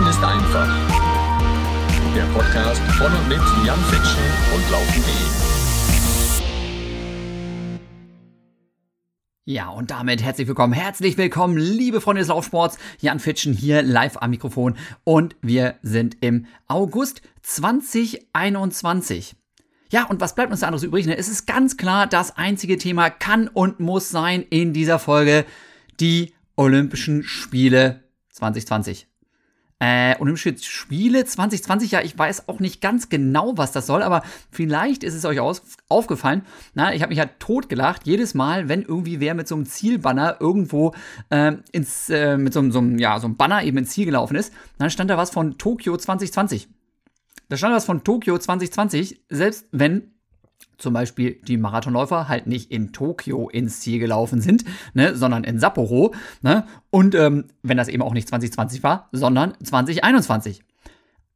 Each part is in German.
Laufen ist einfach. Der Podcast von und mit Jan Fitschen und Laufen.de. Ja, und damit herzlich willkommen, herzlich willkommen, liebe Freunde des Laufsports. Jan Fitschen hier live am Mikrofon und wir sind im August 2021. Ja, und was bleibt uns da anderes übrig? Ne? Es ist ganz klar, das einzige Thema kann und muss sein in dieser Folge die Olympischen Spiele 2020. Äh, Olympische Spiele 2020, ja, ich weiß auch nicht ganz genau, was das soll, aber vielleicht ist es euch aus, aufgefallen. Na, ich habe mich ja totgelacht, jedes Mal, wenn irgendwie wer mit so einem Zielbanner irgendwo äh, ins, äh, mit so, so, ja, so einem Banner eben ins Ziel gelaufen ist, dann stand da was von Tokio 2020. Da stand was von Tokio 2020, selbst wenn zum Beispiel die Marathonläufer halt nicht in Tokio ins Ziel gelaufen sind, ne, sondern in Sapporo. Ne, und ähm, wenn das eben auch nicht 2020 war, sondern 2021.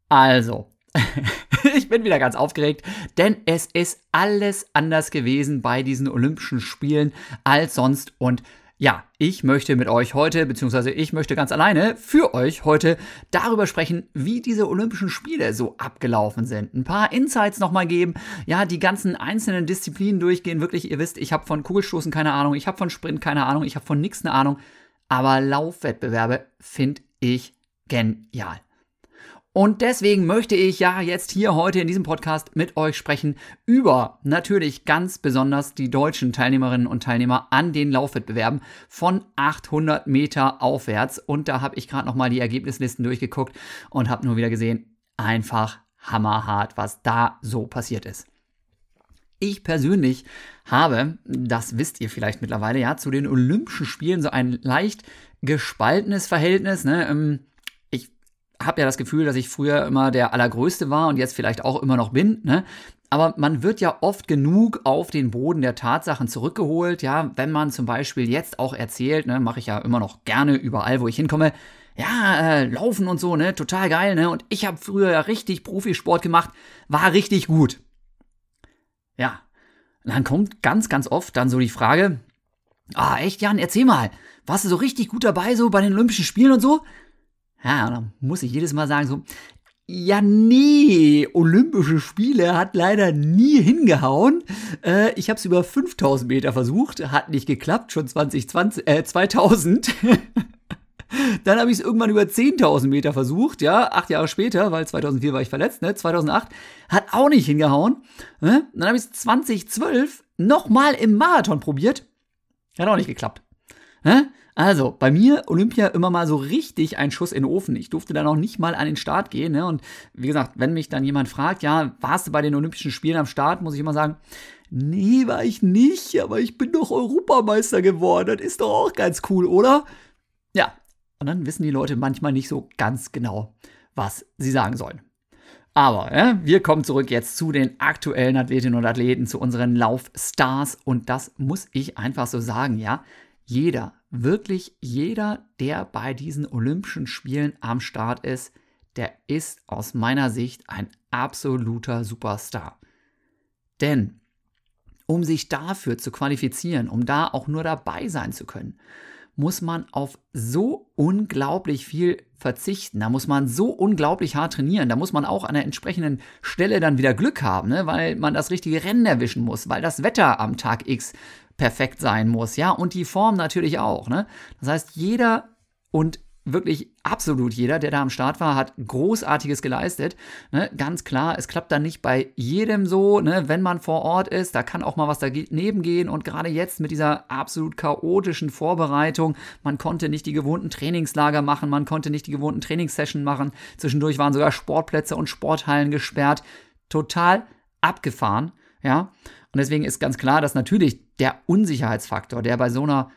Also, ich bin wieder ganz aufgeregt, denn es ist alles anders gewesen bei diesen Olympischen Spielen als sonst und ja, ich möchte mit euch heute, beziehungsweise ich möchte ganz alleine für euch heute darüber sprechen, wie diese Olympischen Spiele so abgelaufen sind. Ein paar Insights nochmal geben, ja, die ganzen einzelnen Disziplinen durchgehen. Wirklich, ihr wisst, ich habe von Kugelstoßen keine Ahnung, ich habe von Sprint keine Ahnung, ich habe von nichts eine Ahnung, aber Laufwettbewerbe finde ich genial. Und deswegen möchte ich ja jetzt hier heute in diesem Podcast mit euch sprechen über natürlich ganz besonders die deutschen Teilnehmerinnen und Teilnehmer an den Laufwettbewerben von 800 Meter aufwärts. Und da habe ich gerade nochmal die Ergebnislisten durchgeguckt und habe nur wieder gesehen, einfach hammerhart, was da so passiert ist. Ich persönlich habe, das wisst ihr vielleicht mittlerweile, ja, zu den Olympischen Spielen so ein leicht gespaltenes Verhältnis. Ne? Habe ja das Gefühl, dass ich früher immer der Allergrößte war und jetzt vielleicht auch immer noch bin. Ne? Aber man wird ja oft genug auf den Boden der Tatsachen zurückgeholt. Ja, wenn man zum Beispiel jetzt auch erzählt, ne, mache ich ja immer noch gerne überall, wo ich hinkomme. Ja, äh, laufen und so, ne, total geil, ne. Und ich habe früher ja richtig Profisport gemacht, war richtig gut. Ja, und dann kommt ganz, ganz oft dann so die Frage, ah, echt, Jan, erzähl mal, warst du so richtig gut dabei, so bei den Olympischen Spielen und so? Ja, dann muss ich jedes Mal sagen so, ja, nee, Olympische Spiele hat leider nie hingehauen. Äh, ich habe es über 5000 Meter versucht, hat nicht geklappt, schon 2020, äh, 2000. Dann habe ich es irgendwann über 10.000 Meter versucht, ja, acht Jahre später, weil 2004 war ich verletzt, ne, 2008, hat auch nicht hingehauen. Ne? Dann habe ich es 2012 nochmal im Marathon probiert, hat auch nicht geklappt. Ne? Also, bei mir Olympia immer mal so richtig ein Schuss in den Ofen. Ich durfte da noch nicht mal an den Start gehen. Ne? Und wie gesagt, wenn mich dann jemand fragt, ja, warst du bei den Olympischen Spielen am Start, muss ich immer sagen, nee, war ich nicht, aber ich bin doch Europameister geworden. Das ist doch auch ganz cool, oder? Ja, und dann wissen die Leute manchmal nicht so ganz genau, was sie sagen sollen. Aber ja, wir kommen zurück jetzt zu den aktuellen Athletinnen und Athleten, zu unseren Laufstars. Und das muss ich einfach so sagen, ja. Jeder wirklich jeder, der bei diesen Olympischen Spielen am Start ist, der ist aus meiner Sicht ein absoluter Superstar. Denn um sich dafür zu qualifizieren, um da auch nur dabei sein zu können, muss man auf so unglaublich viel verzichten. Da muss man so unglaublich hart trainieren. Da muss man auch an der entsprechenden Stelle dann wieder Glück haben, ne? weil man das richtige Rennen erwischen muss, weil das Wetter am Tag X perfekt sein muss, ja, und die Form natürlich auch, ne? Das heißt, jeder und wirklich absolut jeder, der da am Start war, hat Großartiges geleistet. Ne? Ganz klar, es klappt dann nicht bei jedem so, ne? wenn man vor Ort ist, da kann auch mal was daneben gehen und gerade jetzt mit dieser absolut chaotischen Vorbereitung, man konnte nicht die gewohnten Trainingslager machen, man konnte nicht die gewohnten Trainingssessions machen, zwischendurch waren sogar Sportplätze und Sporthallen gesperrt, total abgefahren, ja. Und deswegen ist ganz klar, dass natürlich der Unsicherheitsfaktor, der bei so einer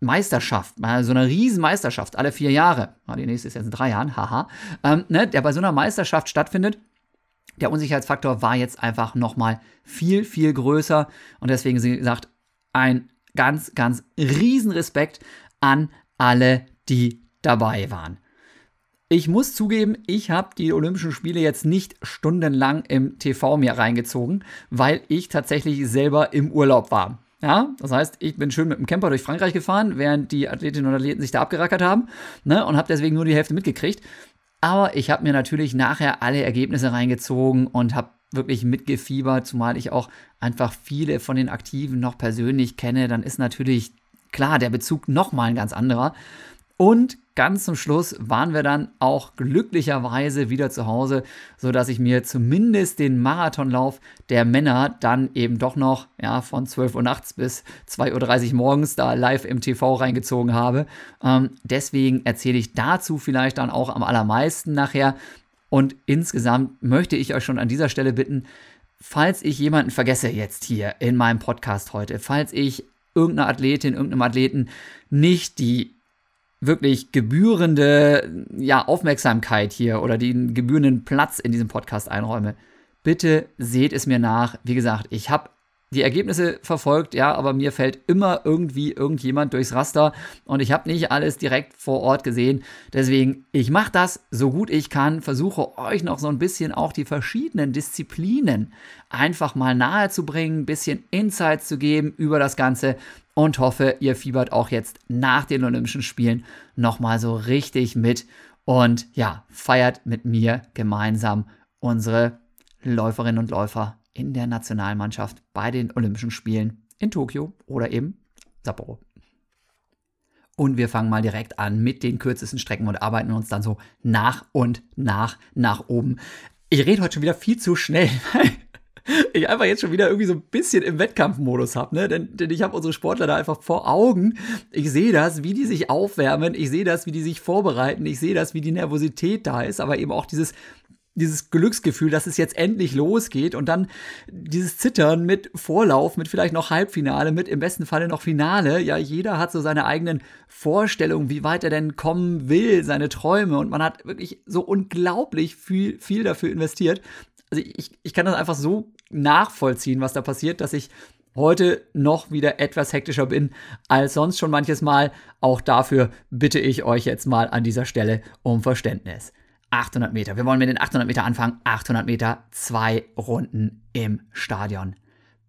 Meisterschaft, bei so einer Riesenmeisterschaft, alle vier Jahre, die nächste ist jetzt in drei Jahren, haha, ähm, ne, der bei so einer Meisterschaft stattfindet, der Unsicherheitsfaktor war jetzt einfach nochmal viel, viel größer. Und deswegen, sie gesagt, ein ganz, ganz Riesenrespekt an alle, die dabei waren. Ich muss zugeben, ich habe die Olympischen Spiele jetzt nicht stundenlang im TV mir reingezogen, weil ich tatsächlich selber im Urlaub war. Ja, das heißt, ich bin schön mit dem Camper durch Frankreich gefahren, während die Athletinnen und Athleten sich da abgerackert haben, ne, und habe deswegen nur die Hälfte mitgekriegt. Aber ich habe mir natürlich nachher alle Ergebnisse reingezogen und habe wirklich mitgefiebert, zumal ich auch einfach viele von den Aktiven noch persönlich kenne. Dann ist natürlich klar der Bezug nochmal ein ganz anderer. Und ganz zum Schluss waren wir dann auch glücklicherweise wieder zu Hause, sodass ich mir zumindest den Marathonlauf der Männer dann eben doch noch ja, von 12 Uhr nachts bis 2.30 Uhr morgens da live im TV reingezogen habe. Ähm, deswegen erzähle ich dazu vielleicht dann auch am allermeisten nachher. Und insgesamt möchte ich euch schon an dieser Stelle bitten, falls ich jemanden vergesse jetzt hier in meinem Podcast heute, falls ich irgendeiner Athletin, irgendeinem Athleten nicht die wirklich gebührende ja, Aufmerksamkeit hier oder den gebührenden Platz in diesem Podcast einräume, bitte seht es mir nach. Wie gesagt, ich habe die Ergebnisse verfolgt, ja, aber mir fällt immer irgendwie irgendjemand durchs Raster und ich habe nicht alles direkt vor Ort gesehen. Deswegen, ich mache das so gut ich kann, versuche euch noch so ein bisschen auch die verschiedenen Disziplinen einfach mal nahe zu bringen, ein bisschen Insights zu geben über das Ganze und hoffe, ihr fiebert auch jetzt nach den Olympischen Spielen nochmal so richtig mit und ja, feiert mit mir gemeinsam unsere Läuferinnen und Läufer in der Nationalmannschaft bei den Olympischen Spielen in Tokio oder eben Sapporo. Und wir fangen mal direkt an mit den kürzesten Strecken und arbeiten uns dann so nach und nach nach oben. Ich rede heute schon wieder viel zu schnell, ich einfach jetzt schon wieder irgendwie so ein bisschen im Wettkampfmodus habe, ne? Denn, denn ich habe unsere Sportler da einfach vor Augen. Ich sehe das, wie die sich aufwärmen, ich sehe das, wie die sich vorbereiten, ich sehe das, wie die Nervosität da ist, aber eben auch dieses dieses Glücksgefühl, dass es jetzt endlich losgeht und dann dieses Zittern mit Vorlauf, mit vielleicht noch Halbfinale, mit im besten Falle noch Finale. Ja, jeder hat so seine eigenen Vorstellungen, wie weit er denn kommen will, seine Träume und man hat wirklich so unglaublich viel, viel dafür investiert also ich, ich kann das einfach so nachvollziehen, was da passiert, dass ich heute noch wieder etwas hektischer bin als sonst schon manches Mal. Auch dafür bitte ich euch jetzt mal an dieser Stelle um Verständnis. 800 Meter. Wir wollen mit den 800 Meter anfangen. 800 Meter, zwei Runden im Stadion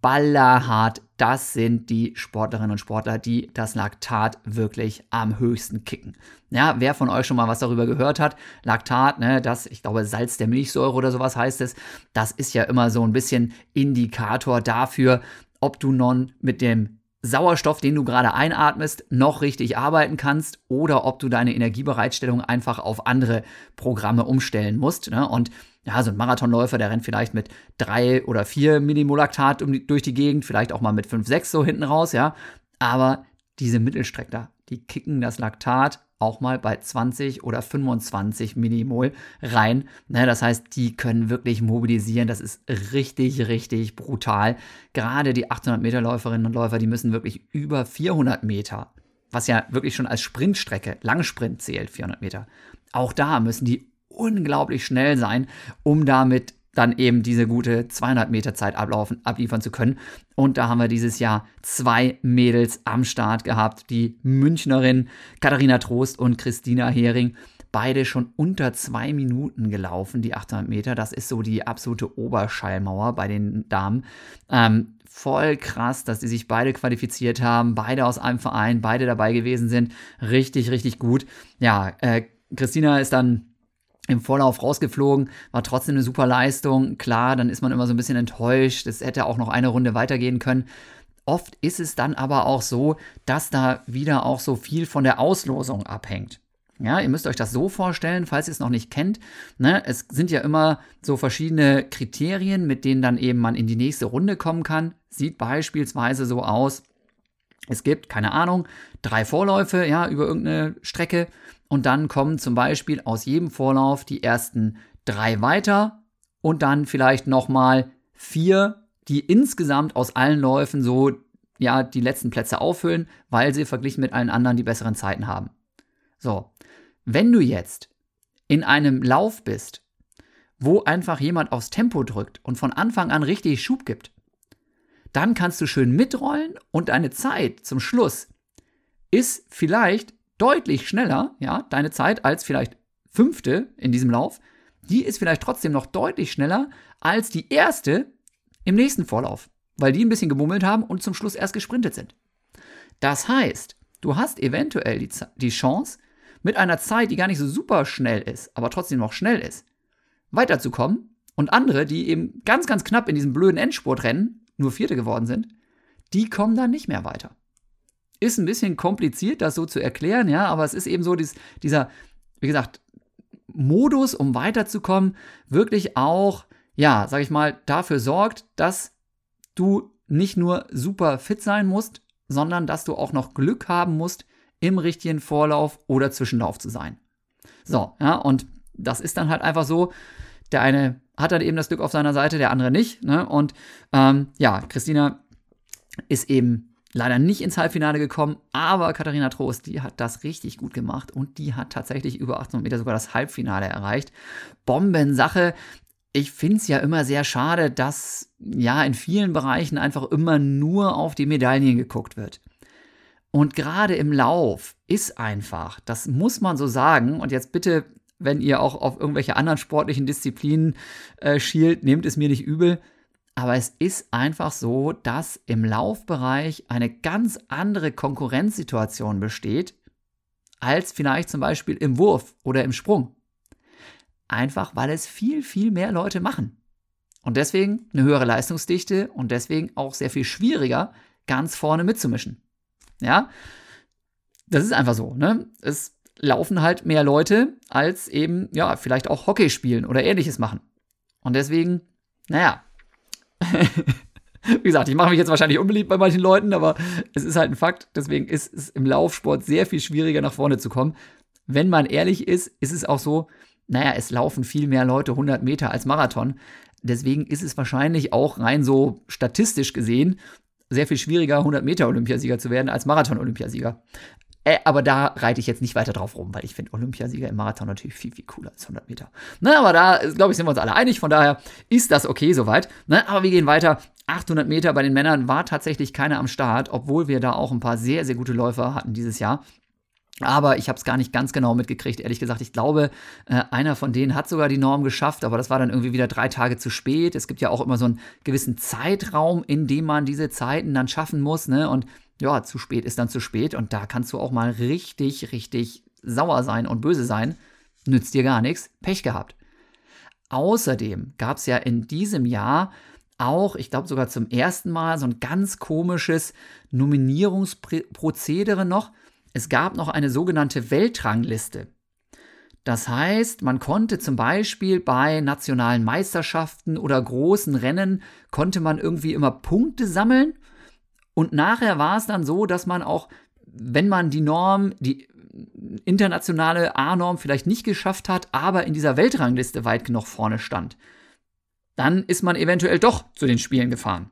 ballerhart. Das sind die Sportlerinnen und Sportler, die das Laktat wirklich am höchsten kicken. Ja, wer von euch schon mal was darüber gehört hat, Laktat, ne, das, ich glaube, Salz der Milchsäure oder sowas heißt es, das ist ja immer so ein bisschen Indikator dafür, ob du nun mit dem Sauerstoff, den du gerade einatmest, noch richtig arbeiten kannst oder ob du deine Energiebereitstellung einfach auf andere Programme umstellen musst. Ne? Und ja, so ein Marathonläufer, der rennt vielleicht mit drei oder vier Millimolaktat um die, durch die Gegend, vielleicht auch mal mit fünf, sechs so hinten raus, ja. Aber diese Mittelstreckler, die kicken das Laktat auch mal bei 20 oder 25 Millimol rein. Ne, das heißt, die können wirklich mobilisieren. Das ist richtig, richtig brutal. Gerade die 800 Meter Läuferinnen und Läufer, die müssen wirklich über 400 Meter, was ja wirklich schon als Sprintstrecke, Langsprint zählt, 400 Meter. Auch da müssen die unglaublich schnell sein, um damit dann eben diese gute 200 Meter Zeit ablaufen, abliefern zu können. Und da haben wir dieses Jahr zwei Mädels am Start gehabt, die Münchnerin Katharina Trost und Christina Hering. Beide schon unter zwei Minuten gelaufen, die 800 Meter. Das ist so die absolute Oberschallmauer bei den Damen. Ähm, voll krass, dass die sich beide qualifiziert haben, beide aus einem Verein, beide dabei gewesen sind. Richtig, richtig gut. Ja, äh, Christina ist dann im Vorlauf rausgeflogen, war trotzdem eine super Leistung. Klar, dann ist man immer so ein bisschen enttäuscht. Es hätte auch noch eine Runde weitergehen können. Oft ist es dann aber auch so, dass da wieder auch so viel von der Auslosung abhängt. Ja, ihr müsst euch das so vorstellen, falls ihr es noch nicht kennt. Ne, es sind ja immer so verschiedene Kriterien, mit denen dann eben man in die nächste Runde kommen kann. Sieht beispielsweise so aus, es gibt, keine Ahnung, drei Vorläufe, ja, über irgendeine Strecke und dann kommen zum Beispiel aus jedem Vorlauf die ersten drei weiter und dann vielleicht nochmal vier, die insgesamt aus allen Läufen so ja die letzten Plätze auffüllen, weil sie verglichen mit allen anderen die besseren Zeiten haben. So, wenn du jetzt in einem Lauf bist, wo einfach jemand aufs Tempo drückt und von Anfang an richtig Schub gibt, dann kannst du schön mitrollen und deine Zeit zum Schluss ist vielleicht deutlich schneller, ja, deine Zeit als vielleicht fünfte in diesem Lauf, die ist vielleicht trotzdem noch deutlich schneller als die erste im nächsten Vorlauf, weil die ein bisschen gemummelt haben und zum Schluss erst gesprintet sind. Das heißt, du hast eventuell die, die Chance, mit einer Zeit, die gar nicht so super schnell ist, aber trotzdem noch schnell ist, weiterzukommen und andere, die eben ganz, ganz knapp in diesem blöden Endspurtrennen nur Vierte geworden sind, die kommen dann nicht mehr weiter. Ist ein bisschen kompliziert, das so zu erklären, ja, aber es ist eben so dies, dieser, wie gesagt, Modus, um weiterzukommen, wirklich auch, ja, sag ich mal, dafür sorgt, dass du nicht nur super fit sein musst, sondern dass du auch noch Glück haben musst, im richtigen Vorlauf oder Zwischenlauf zu sein. So, ja, und das ist dann halt einfach so. Der eine hat dann eben das Glück auf seiner Seite, der andere nicht. Ne? Und ähm, ja, Christina ist eben leider nicht ins Halbfinale gekommen, aber Katharina Trost, die hat das richtig gut gemacht und die hat tatsächlich über 800 Meter sogar das Halbfinale erreicht. Bombensache. Ich finde es ja immer sehr schade, dass ja in vielen Bereichen einfach immer nur auf die Medaillen geguckt wird. Und gerade im Lauf ist einfach, das muss man so sagen, und jetzt bitte, wenn ihr auch auf irgendwelche anderen sportlichen Disziplinen äh, schielt, nehmt es mir nicht übel, aber es ist einfach so, dass im Laufbereich eine ganz andere Konkurrenzsituation besteht, als vielleicht zum Beispiel im Wurf oder im Sprung. Einfach weil es viel, viel mehr Leute machen. Und deswegen eine höhere Leistungsdichte und deswegen auch sehr viel schwieriger, ganz vorne mitzumischen. Ja, das ist einfach so. Ne? Es laufen halt mehr Leute, als eben, ja, vielleicht auch Hockey spielen oder ähnliches machen. Und deswegen, naja, Wie gesagt, ich mache mich jetzt wahrscheinlich unbeliebt bei manchen Leuten, aber es ist halt ein Fakt. Deswegen ist es im Laufsport sehr viel schwieriger, nach vorne zu kommen. Wenn man ehrlich ist, ist es auch so, naja, es laufen viel mehr Leute 100 Meter als Marathon. Deswegen ist es wahrscheinlich auch rein so statistisch gesehen sehr viel schwieriger, 100 Meter Olympiasieger zu werden als Marathon-Olympiasieger. Äh, aber da reite ich jetzt nicht weiter drauf rum, weil ich finde Olympiasieger im Marathon natürlich viel, viel cooler als 100 Meter. Na, aber da, glaube ich, sind wir uns alle einig. Von daher ist das okay soweit. Na, aber wir gehen weiter. 800 Meter bei den Männern war tatsächlich keiner am Start, obwohl wir da auch ein paar sehr, sehr gute Läufer hatten dieses Jahr. Aber ich habe es gar nicht ganz genau mitgekriegt, ehrlich gesagt. Ich glaube, äh, einer von denen hat sogar die Norm geschafft, aber das war dann irgendwie wieder drei Tage zu spät. Es gibt ja auch immer so einen gewissen Zeitraum, in dem man diese Zeiten dann schaffen muss. Ne? Und ja, zu spät ist dann zu spät und da kannst du auch mal richtig, richtig sauer sein und böse sein. Nützt dir gar nichts. Pech gehabt. Außerdem gab es ja in diesem Jahr auch, ich glaube sogar zum ersten Mal, so ein ganz komisches Nominierungsprozedere noch. Es gab noch eine sogenannte Weltrangliste. Das heißt, man konnte zum Beispiel bei nationalen Meisterschaften oder großen Rennen, konnte man irgendwie immer Punkte sammeln und nachher war es dann so, dass man auch, wenn man die Norm, die internationale A-Norm vielleicht nicht geschafft hat, aber in dieser Weltrangliste weit genug vorne stand, dann ist man eventuell doch zu den Spielen gefahren.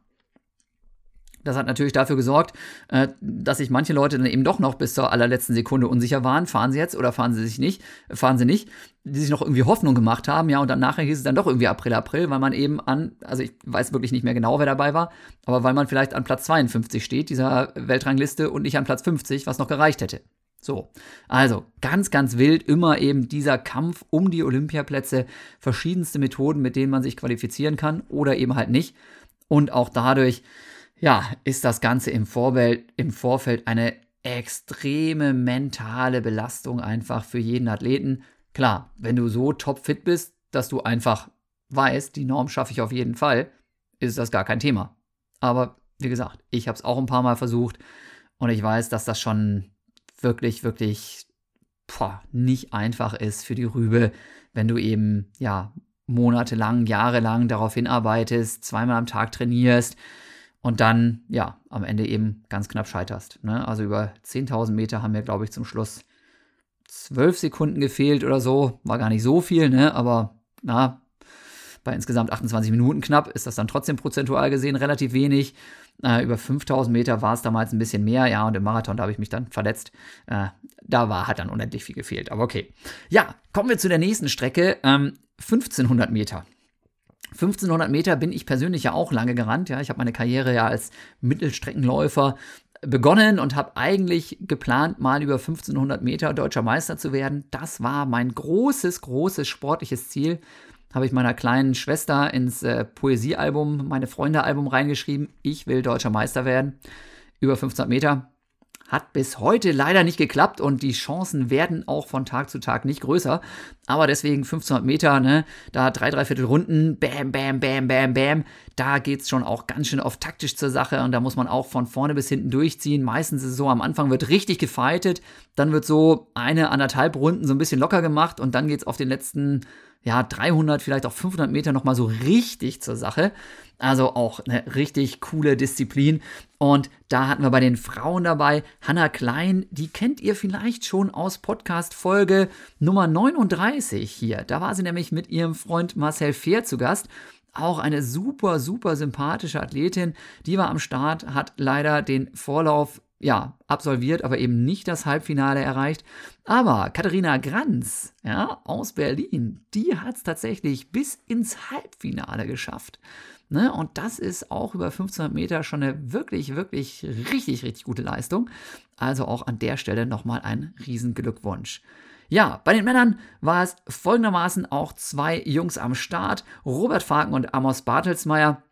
Das hat natürlich dafür gesorgt, äh, dass sich manche Leute dann eben doch noch bis zur allerletzten Sekunde unsicher waren, fahren sie jetzt oder fahren sie sich nicht, fahren sie nicht, die sich noch irgendwie Hoffnung gemacht haben, ja, und dann nachher hieß es dann doch irgendwie April, April, weil man eben an, also ich weiß wirklich nicht mehr genau, wer dabei war, aber weil man vielleicht an Platz 52 steht, dieser Weltrangliste, und nicht an Platz 50, was noch gereicht hätte. So, also ganz, ganz wild immer eben dieser Kampf um die Olympiaplätze, verschiedenste Methoden, mit denen man sich qualifizieren kann oder eben halt nicht. Und auch dadurch, ja, ist das Ganze im, Vorfeld, im Vorfeld eine extreme mentale Belastung einfach für jeden Athleten. Klar, wenn du so topfit bist, dass du einfach weißt, die Norm schaffe ich auf jeden Fall, ist das gar kein Thema. Aber wie gesagt, ich habe es auch ein paar Mal versucht und ich weiß, dass das schon wirklich, wirklich boah, nicht einfach ist für die Rübe, wenn du eben ja monatelang, jahrelang darauf hinarbeitest, zweimal am Tag trainierst, und dann, ja, am Ende eben ganz knapp scheiterst. Ne? Also über 10.000 Meter haben mir, glaube ich, zum Schluss 12 Sekunden gefehlt oder so. War gar nicht so viel, ne? aber na, bei insgesamt 28 Minuten knapp ist das dann trotzdem prozentual gesehen relativ wenig. Äh, über 5000 Meter war es damals ein bisschen mehr, ja, und im Marathon, da habe ich mich dann verletzt. Äh, da war, hat dann unendlich viel gefehlt, aber okay. Ja, kommen wir zu der nächsten Strecke, ähm, 1500 Meter. 1500 Meter bin ich persönlich ja auch lange gerannt. Ja, ich habe meine Karriere ja als Mittelstreckenläufer begonnen und habe eigentlich geplant, mal über 1500 Meter deutscher Meister zu werden. Das war mein großes, großes sportliches Ziel. Habe ich meiner kleinen Schwester ins äh, Poesiealbum, meine Freunde-Album reingeschrieben. Ich will deutscher Meister werden. Über 1500 Meter Hat bis heute leider nicht geklappt und die Chancen werden auch von Tag zu Tag nicht größer. Aber deswegen 1500 Meter, ne, da drei, dreiviertel Runden, bam, bam, bam, bam, bam. Da geht's schon auch ganz schön oft taktisch zur Sache und da muss man auch von vorne bis hinten durchziehen. Meistens ist es so, am Anfang wird richtig gefightet, dann wird so eine, anderthalb Runden so ein bisschen locker gemacht und dann geht's auf den letzten ja, 300, vielleicht auch 500 Meter nochmal so richtig zur Sache. Also auch eine richtig coole Disziplin. Und da hatten wir bei den Frauen dabei Hannah Klein, die kennt ihr vielleicht schon aus Podcast Folge Nummer 39 hier. Da war sie nämlich mit ihrem Freund Marcel Fehr zu Gast. Auch eine super, super sympathische Athletin. Die war am Start, hat leider den Vorlauf ja, absolviert, aber eben nicht das Halbfinale erreicht. Aber Katharina Granz, ja, aus Berlin, die hat es tatsächlich bis ins Halbfinale geschafft. Ne? Und das ist auch über 1500 Meter schon eine wirklich, wirklich richtig, richtig gute Leistung. Also auch an der Stelle nochmal ein Riesenglückwunsch. Ja, bei den Männern war es folgendermaßen auch zwei Jungs am Start, Robert Faken und Amos Bartelsmeier.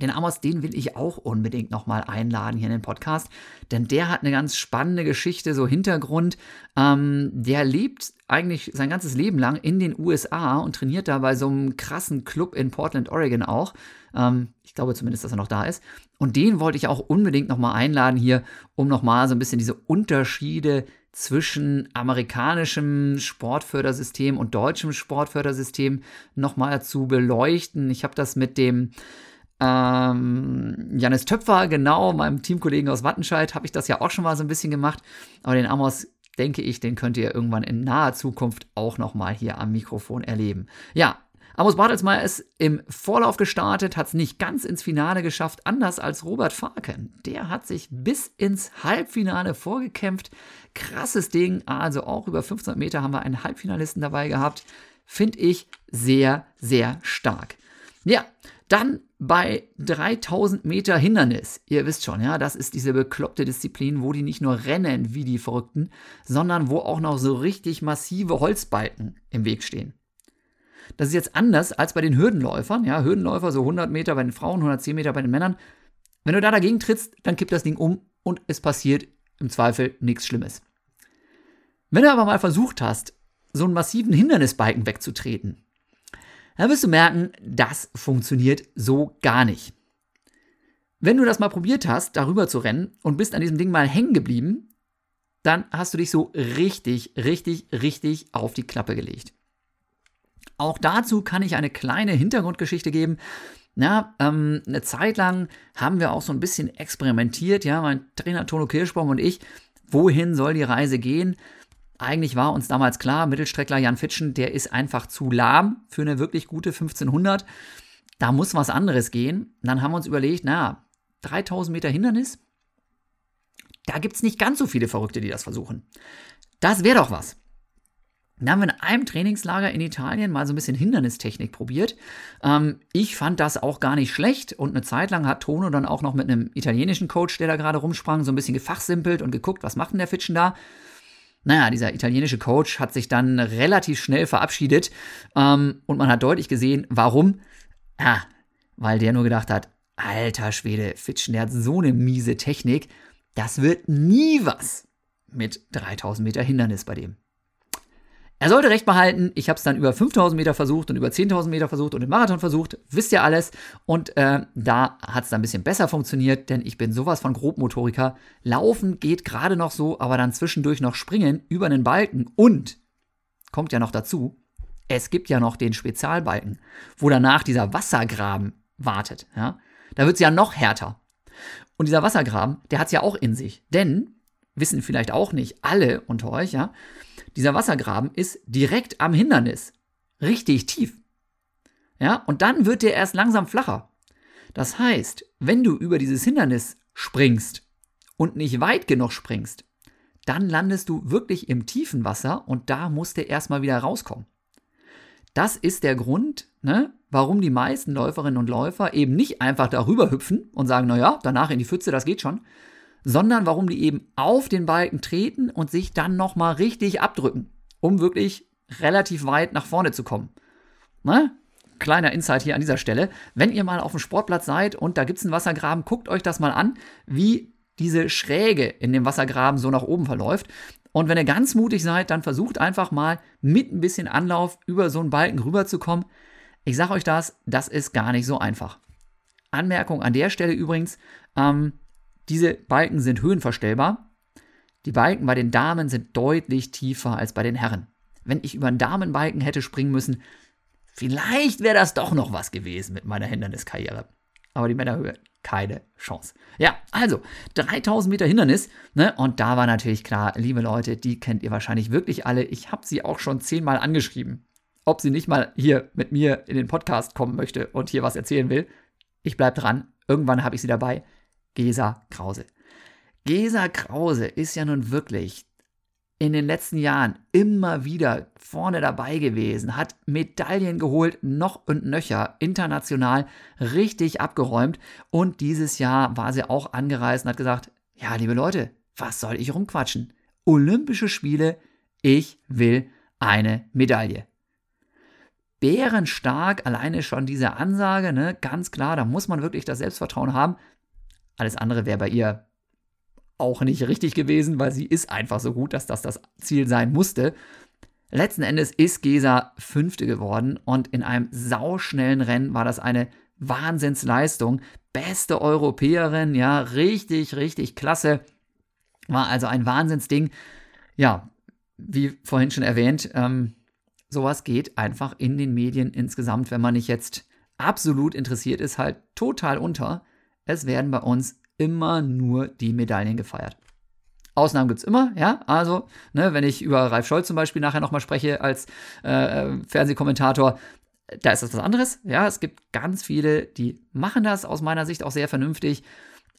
Den Amos, den will ich auch unbedingt nochmal einladen hier in den Podcast, denn der hat eine ganz spannende Geschichte, so Hintergrund. Ähm, der lebt eigentlich sein ganzes Leben lang in den USA und trainiert da bei so einem krassen Club in Portland, Oregon auch. Ähm, ich glaube zumindest, dass er noch da ist. Und den wollte ich auch unbedingt nochmal einladen hier, um nochmal so ein bisschen diese Unterschiede zwischen amerikanischem Sportfördersystem und deutschem Sportfördersystem nochmal zu beleuchten. Ich habe das mit dem ähm, Janis Töpfer, genau, meinem Teamkollegen aus Wattenscheid, habe ich das ja auch schon mal so ein bisschen gemacht. Aber den Amos, denke ich, den könnt ihr irgendwann in naher Zukunft auch nochmal hier am Mikrofon erleben. Ja, Amos Bartelsmeier ist im Vorlauf gestartet, hat es nicht ganz ins Finale geschafft, anders als Robert Farken. Der hat sich bis ins Halbfinale vorgekämpft. Krasses Ding, also auch über 500 Meter haben wir einen Halbfinalisten dabei gehabt. Finde ich sehr, sehr stark. Ja, dann bei 3000 Meter Hindernis. Ihr wisst schon, ja, das ist diese bekloppte Disziplin, wo die nicht nur rennen wie die Verrückten, sondern wo auch noch so richtig massive Holzbalken im Weg stehen. Das ist jetzt anders als bei den Hürdenläufern. Ja, Hürdenläufer so 100 Meter bei den Frauen, 110 Meter bei den Männern. Wenn du da dagegen trittst, dann kippt das Ding um und es passiert im Zweifel nichts Schlimmes. Wenn du aber mal versucht hast, so einen massiven Hindernisbalken wegzutreten, dann wirst du merken, das funktioniert so gar nicht. Wenn du das mal probiert hast, darüber zu rennen und bist an diesem Ding mal hängen geblieben, dann hast du dich so richtig, richtig, richtig auf die Klappe gelegt. Auch dazu kann ich eine kleine Hintergrundgeschichte geben. Ja, ähm, eine Zeit lang haben wir auch so ein bisschen experimentiert, ja, mein Trainer Tono Kirschbaum und ich, wohin soll die Reise gehen? Eigentlich war uns damals klar, Mittelstreckler Jan Fitschen, der ist einfach zu lahm für eine wirklich gute 1500. Da muss was anderes gehen. dann haben wir uns überlegt, na, 3000 Meter Hindernis, da gibt es nicht ganz so viele Verrückte, die das versuchen. Das wäre doch was. Dann haben wir in einem Trainingslager in Italien mal so ein bisschen Hindernistechnik probiert. Ähm, ich fand das auch gar nicht schlecht und eine Zeit lang hat Tono dann auch noch mit einem italienischen Coach, der da gerade rumsprang, so ein bisschen gefachsimpelt und geguckt, was macht denn der Fitschen da? Naja, dieser italienische Coach hat sich dann relativ schnell verabschiedet ähm, und man hat deutlich gesehen, warum. Ja, weil der nur gedacht hat, alter Schwede, Fitschen, der hat so eine miese Technik, das wird nie was mit 3000 Meter Hindernis bei dem. Er sollte recht behalten. Ich habe es dann über 5000 Meter versucht und über 10.000 Meter versucht und im Marathon versucht. Wisst ihr alles. Und äh, da hat es dann ein bisschen besser funktioniert, denn ich bin sowas von Grobmotoriker. Laufen geht gerade noch so, aber dann zwischendurch noch springen über einen Balken. Und kommt ja noch dazu, es gibt ja noch den Spezialbalken, wo danach dieser Wassergraben wartet. Ja? Da wird es ja noch härter. Und dieser Wassergraben, der hat es ja auch in sich. Denn, wissen vielleicht auch nicht alle unter euch, ja, dieser Wassergraben ist direkt am Hindernis. Richtig tief. Ja, und dann wird der erst langsam flacher. Das heißt, wenn du über dieses Hindernis springst und nicht weit genug springst, dann landest du wirklich im tiefen Wasser und da musst du erstmal wieder rauskommen. Das ist der Grund, ne, warum die meisten Läuferinnen und Läufer eben nicht einfach darüber hüpfen und sagen, naja, danach in die Pfütze, das geht schon, sondern warum die eben auf den Balken treten und sich dann nochmal richtig abdrücken, um wirklich relativ weit nach vorne zu kommen. Ne? Kleiner Insight hier an dieser Stelle. Wenn ihr mal auf dem Sportplatz seid und da gibt es einen Wassergraben, guckt euch das mal an, wie diese Schräge in dem Wassergraben so nach oben verläuft. Und wenn ihr ganz mutig seid, dann versucht einfach mal mit ein bisschen Anlauf über so einen Balken rüberzukommen. Ich sage euch das, das ist gar nicht so einfach. Anmerkung an der Stelle übrigens, ähm, diese Balken sind höhenverstellbar. Die Balken bei den Damen sind deutlich tiefer als bei den Herren. Wenn ich über einen Damenbalken hätte springen müssen, vielleicht wäre das doch noch was gewesen mit meiner Hinderniskarriere. Aber die Männerhöhe, keine Chance. Ja, also 3000 Meter Hindernis. Ne? Und da war natürlich klar, liebe Leute, die kennt ihr wahrscheinlich wirklich alle. Ich habe sie auch schon zehnmal angeschrieben, ob sie nicht mal hier mit mir in den Podcast kommen möchte und hier was erzählen will. Ich bleibe dran. Irgendwann habe ich sie dabei. Gesa Krause. Gesa Krause ist ja nun wirklich in den letzten Jahren immer wieder vorne dabei gewesen, hat Medaillen geholt, noch und nöcher, international richtig abgeräumt. Und dieses Jahr war sie auch angereist und hat gesagt, ja, liebe Leute, was soll ich rumquatschen? Olympische Spiele, ich will eine Medaille. Bärenstark, alleine schon diese Ansage, ne, ganz klar, da muss man wirklich das Selbstvertrauen haben. Alles andere wäre bei ihr auch nicht richtig gewesen, weil sie ist einfach so gut, dass das das Ziel sein musste. Letzten Endes ist Gesa Fünfte geworden und in einem sauschnellen Rennen war das eine Wahnsinnsleistung. Beste Europäerin, ja, richtig, richtig klasse. War also ein Wahnsinnsding. Ja, wie vorhin schon erwähnt, ähm, sowas geht einfach in den Medien insgesamt, wenn man nicht jetzt absolut interessiert ist, halt total unter. Es werden bei uns immer nur die Medaillen gefeiert. Ausnahmen gibt es immer, ja. Also, ne, wenn ich über Ralf Scholz zum Beispiel nachher nochmal spreche als äh, Fernsehkommentator, da ist das was anderes. Ja, es gibt ganz viele, die machen das aus meiner Sicht auch sehr vernünftig.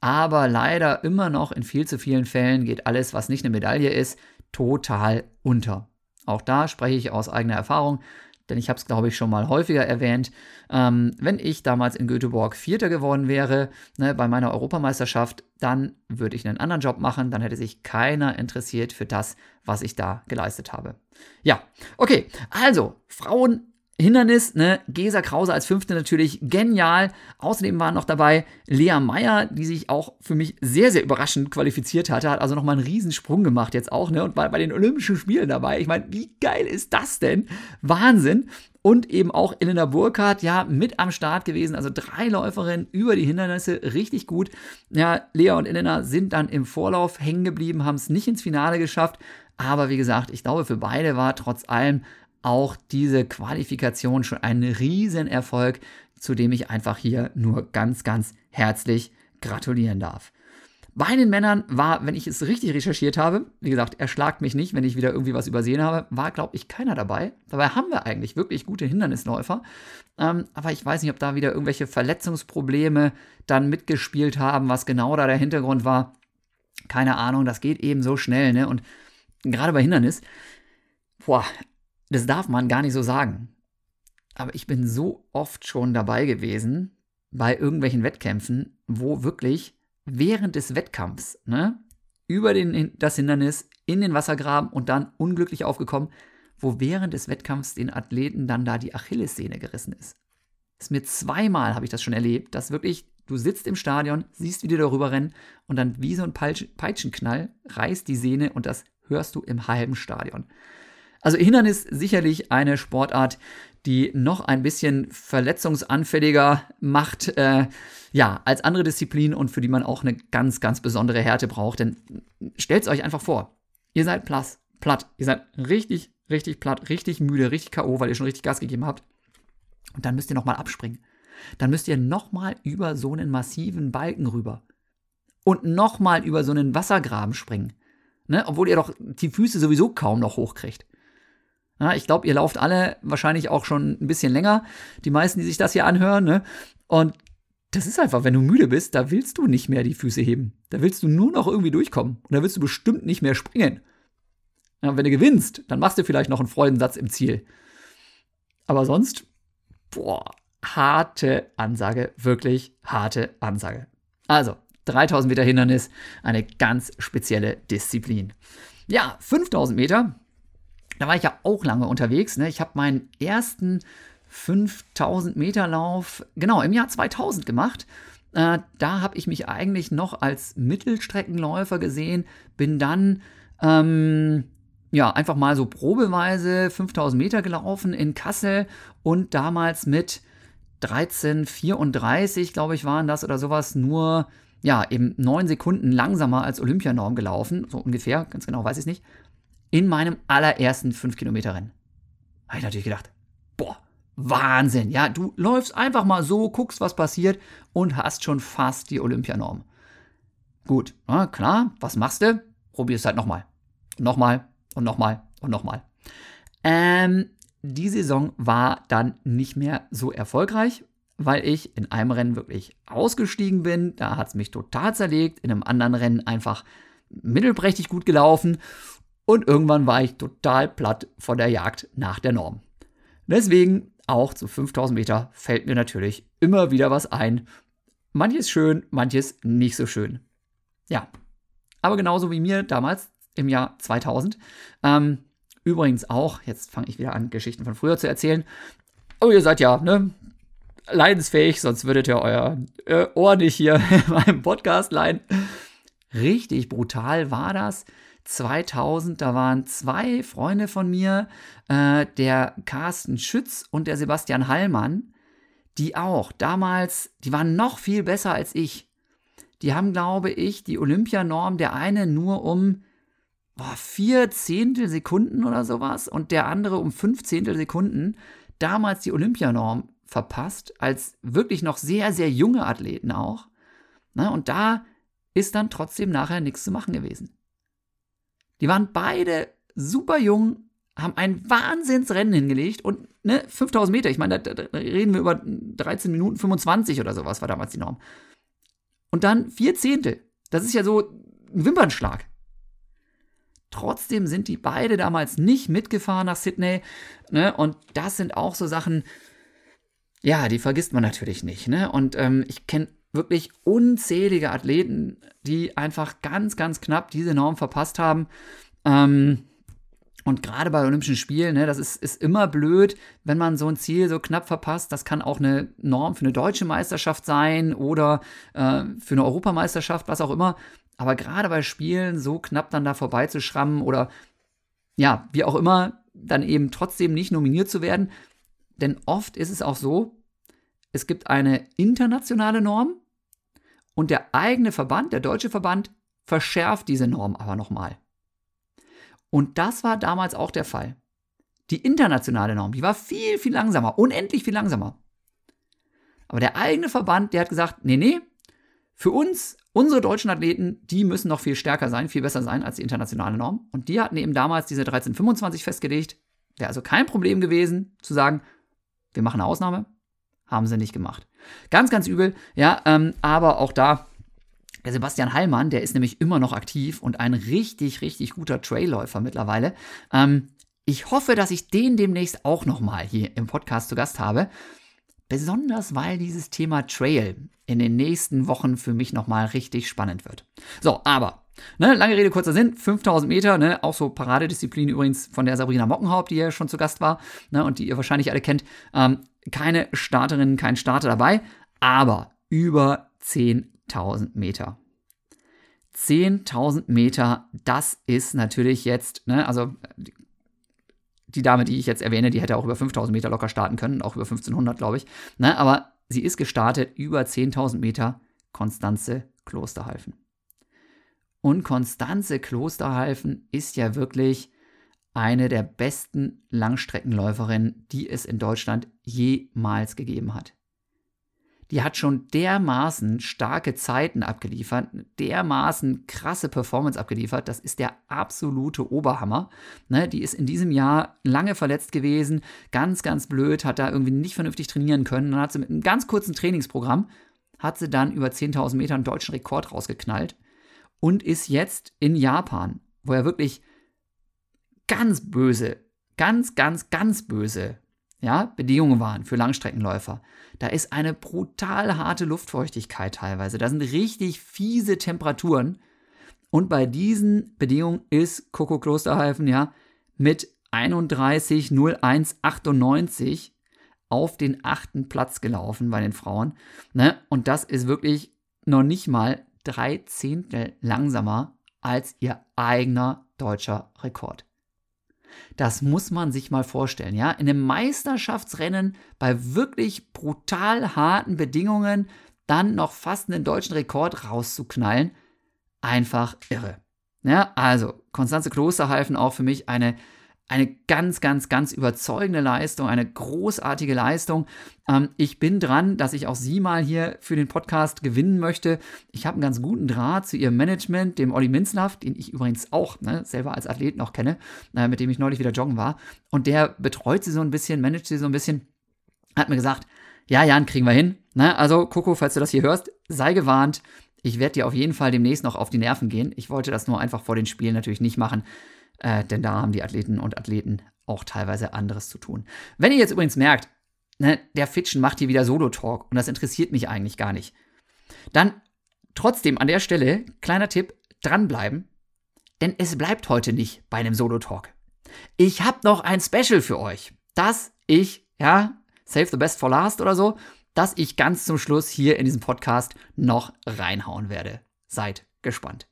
Aber leider immer noch in viel zu vielen Fällen geht alles, was nicht eine Medaille ist, total unter. Auch da spreche ich aus eigener Erfahrung denn ich habe es, glaube ich, schon mal häufiger erwähnt, ähm, wenn ich damals in Göteborg Vierter geworden wäre ne, bei meiner Europameisterschaft, dann würde ich einen anderen Job machen, dann hätte sich keiner interessiert für das, was ich da geleistet habe. Ja, okay, also Frauen Hindernis, ne, Gesa Krause als Fünfte natürlich genial. Außerdem waren noch dabei Lea Meyer, die sich auch für mich sehr, sehr überraschend qualifiziert hatte, hat also nochmal einen Riesensprung gemacht jetzt auch, ne, und war bei den Olympischen Spielen dabei. Ich meine, wie geil ist das denn? Wahnsinn. Und eben auch Elena Burkhardt, ja, mit am Start gewesen. Also drei Läuferinnen über die Hindernisse, richtig gut. Ja, Lea und Elena sind dann im Vorlauf hängen geblieben, haben es nicht ins Finale geschafft. Aber wie gesagt, ich glaube, für beide war trotz allem auch diese Qualifikation schon ein Riesenerfolg, zu dem ich einfach hier nur ganz, ganz herzlich gratulieren darf. Bei den Männern war, wenn ich es richtig recherchiert habe, wie gesagt, erschlagt mich nicht, wenn ich wieder irgendwie was übersehen habe, war, glaube ich, keiner dabei. Dabei haben wir eigentlich wirklich gute Hindernisläufer. Ähm, aber ich weiß nicht, ob da wieder irgendwelche Verletzungsprobleme dann mitgespielt haben, was genau da der Hintergrund war. Keine Ahnung, das geht eben so schnell, ne? Und gerade bei Hindernis, boah, das darf man gar nicht so sagen. Aber ich bin so oft schon dabei gewesen bei irgendwelchen Wettkämpfen, wo wirklich während des Wettkampfs, ne, über den, das Hindernis in den Wassergraben und dann unglücklich aufgekommen, wo während des Wettkampfs den Athleten dann da die Achillessehne gerissen ist. Das ist mir zweimal habe ich das schon erlebt, dass wirklich du sitzt im Stadion, siehst, wie die darüber rennen und dann wie so ein Peitschenknall reißt die Sehne und das hörst du im halben Stadion. Also Hindernis sicherlich eine Sportart, die noch ein bisschen verletzungsanfälliger macht, äh, ja, als andere Disziplinen und für die man auch eine ganz, ganz besondere Härte braucht. Denn stellt euch einfach vor, ihr seid platt, platt, ihr seid richtig, richtig platt, richtig müde, richtig K.O., weil ihr schon richtig Gas gegeben habt. Und dann müsst ihr nochmal abspringen. Dann müsst ihr nochmal über so einen massiven Balken rüber. Und nochmal über so einen Wassergraben springen. Ne? Obwohl ihr doch die Füße sowieso kaum noch hochkriegt. Ja, ich glaube, ihr lauft alle wahrscheinlich auch schon ein bisschen länger. Die meisten, die sich das hier anhören. Ne? Und das ist einfach, wenn du müde bist, da willst du nicht mehr die Füße heben. Da willst du nur noch irgendwie durchkommen. Und da willst du bestimmt nicht mehr springen. Ja, wenn du gewinnst, dann machst du vielleicht noch einen Freudensatz im Ziel. Aber sonst, boah, harte Ansage. Wirklich harte Ansage. Also, 3000 Meter Hindernis, eine ganz spezielle Disziplin. Ja, 5000 Meter, da war ich ja auch lange unterwegs. Ne? Ich habe meinen ersten 5000 Meter Lauf, genau, im Jahr 2000 gemacht. Äh, da habe ich mich eigentlich noch als Mittelstreckenläufer gesehen, bin dann ähm, ja einfach mal so probeweise 5000 Meter gelaufen in Kassel und damals mit 13,34, glaube ich, waren das oder sowas, nur ja, eben neun Sekunden langsamer als Olympianorm gelaufen, so ungefähr, ganz genau weiß ich nicht, in meinem allerersten 5-Kilometer-Rennen. Habe ich natürlich gedacht, boah, Wahnsinn, ja, du läufst einfach mal so, guckst, was passiert und hast schon fast die Olympianorm. Gut, na, klar, was machst du? Probierst halt nochmal. Nochmal und nochmal und nochmal. Ähm, die Saison war dann nicht mehr so erfolgreich weil ich in einem Rennen wirklich ausgestiegen bin. Da hat es mich total zerlegt. In einem anderen Rennen einfach mittelprächtig gut gelaufen. Und irgendwann war ich total platt von der Jagd nach der Norm. Deswegen auch zu 5000 Meter fällt mir natürlich immer wieder was ein. Manches schön, manches nicht so schön. Ja, aber genauso wie mir damals im Jahr 2000. Ähm, übrigens auch, jetzt fange ich wieder an, Geschichten von früher zu erzählen. Oh, ihr seid ja, ne? leidensfähig, sonst würdet ihr euer äh, Ohr nicht hier in meinem Podcast leihen. Richtig brutal war das. 2000, da waren zwei Freunde von mir, äh, der Carsten Schütz und der Sebastian Hallmann, die auch damals, die waren noch viel besser als ich. Die haben, glaube ich, die Olympianorm der eine nur um boah, vier Zehntel Sekunden oder sowas und der andere um fünf Zehntel Sekunden damals die Olympianorm verpasst, als wirklich noch sehr, sehr junge Athleten auch. Na, und da ist dann trotzdem nachher nichts zu machen gewesen. Die waren beide super jung, haben ein Wahnsinnsrennen hingelegt und ne, 5000 Meter, ich meine, da, da, reden wir über 13 Minuten 25 oder sowas, war damals die Norm. Und dann vier Zehntel. Das ist ja so ein Wimpernschlag. Trotzdem sind die beide damals nicht mitgefahren nach Sydney. Ne? Und das sind auch so Sachen, ja, die vergisst man natürlich nicht. Ne? Und ähm, ich kenne wirklich unzählige Athleten, die einfach ganz, ganz knapp diese Norm verpasst haben. Ähm, und gerade bei Olympischen Spielen, ne, das ist, ist immer blöd, wenn man so ein Ziel so knapp verpasst. Das kann auch eine Norm für eine deutsche Meisterschaft sein oder äh, für eine Europameisterschaft, was auch immer. Aber gerade bei Spielen so knapp dann da vorbeizuschrammen oder ja, wie auch immer, dann eben trotzdem nicht nominiert zu werden, denn oft ist es auch so, es gibt eine internationale Norm und der eigene Verband, der deutsche Verband, verschärft diese Norm aber nochmal. Und das war damals auch der Fall. Die internationale Norm, die war viel, viel langsamer, unendlich viel langsamer. Aber der eigene Verband, der hat gesagt, nee, nee, für uns, unsere deutschen Athleten, die müssen noch viel stärker sein, viel besser sein als die internationale Norm. Und die hatten eben damals diese 1325 festgelegt. Wäre also kein Problem gewesen, zu sagen, wir machen eine Ausnahme. Haben sie nicht gemacht. Ganz, ganz übel, ja, ähm, aber auch da, der Sebastian Hallmann, der ist nämlich immer noch aktiv und ein richtig, richtig guter Trailläufer mittlerweile. Ähm, ich hoffe, dass ich den demnächst auch nochmal hier im Podcast zu Gast habe. Besonders weil dieses Thema Trail in den nächsten Wochen für mich nochmal richtig spannend wird. So, aber Ne, lange Rede, kurzer Sinn, 5000 Meter, ne, auch so Paradedisziplin übrigens von der Sabrina Mockenhaupt, die ja schon zu Gast war ne, und die ihr wahrscheinlich alle kennt. Ähm, keine Starterin, kein Starter dabei, aber über 10.000 Meter. 10.000 Meter, das ist natürlich jetzt, ne, also die Dame, die ich jetzt erwähne, die hätte auch über 5.000 Meter locker starten können, auch über 1.500, glaube ich. Ne, aber sie ist gestartet über 10.000 Meter, Konstanze Klosterhalfen. Und Konstanze Klosterhalfen ist ja wirklich eine der besten Langstreckenläuferinnen, die es in Deutschland jemals gegeben hat. Die hat schon dermaßen starke Zeiten abgeliefert, dermaßen krasse Performance abgeliefert. Das ist der absolute Oberhammer. Ne, die ist in diesem Jahr lange verletzt gewesen, ganz, ganz blöd, hat da irgendwie nicht vernünftig trainieren können. Dann hat sie mit einem ganz kurzen Trainingsprogramm, hat sie dann über 10.000 Meter einen deutschen Rekord rausgeknallt und ist jetzt in Japan, wo er wirklich ganz böse, ganz, ganz, ganz böse ja, Bedingungen waren für Langstreckenläufer. Da ist eine brutal harte Luftfeuchtigkeit teilweise. Da sind richtig fiese Temperaturen. Und bei diesen Bedingungen ist Coco Klosterhalfen ja mit 31,0198 auf den achten Platz gelaufen bei den Frauen. Ne? Und das ist wirklich noch nicht mal drei Zehntel langsamer als ihr eigener deutscher Rekord. Das muss man sich mal vorstellen, ja? In einem Meisterschaftsrennen bei wirklich brutal harten Bedingungen dann noch fast einen deutschen Rekord rauszuknallen, einfach irre. Ja, also Konstanze Klosterhalfen auch für mich eine eine ganz, ganz, ganz überzeugende Leistung, eine großartige Leistung. Ähm, ich bin dran, dass ich auch Sie mal hier für den Podcast gewinnen möchte. Ich habe einen ganz guten Draht zu Ihrem Management, dem Olli Minzlaff, den ich übrigens auch ne, selber als Athlet noch kenne, äh, mit dem ich neulich wieder joggen war. Und der betreut Sie so ein bisschen, managt Sie so ein bisschen. Hat mir gesagt, ja, Jan, kriegen wir hin. Ne? Also, Coco, falls du das hier hörst, sei gewarnt. Ich werde dir auf jeden Fall demnächst noch auf die Nerven gehen. Ich wollte das nur einfach vor den Spielen natürlich nicht machen äh, denn da haben die Athleten und Athleten auch teilweise anderes zu tun. Wenn ihr jetzt übrigens merkt, ne, der Fitchen macht hier wieder Solo-Talk und das interessiert mich eigentlich gar nicht, dann trotzdem an der Stelle, kleiner Tipp, dranbleiben, denn es bleibt heute nicht bei einem Solo-Talk. Ich habe noch ein Special für euch, das ich, ja, Save the Best for Last oder so, das ich ganz zum Schluss hier in diesem Podcast noch reinhauen werde. Seid gespannt.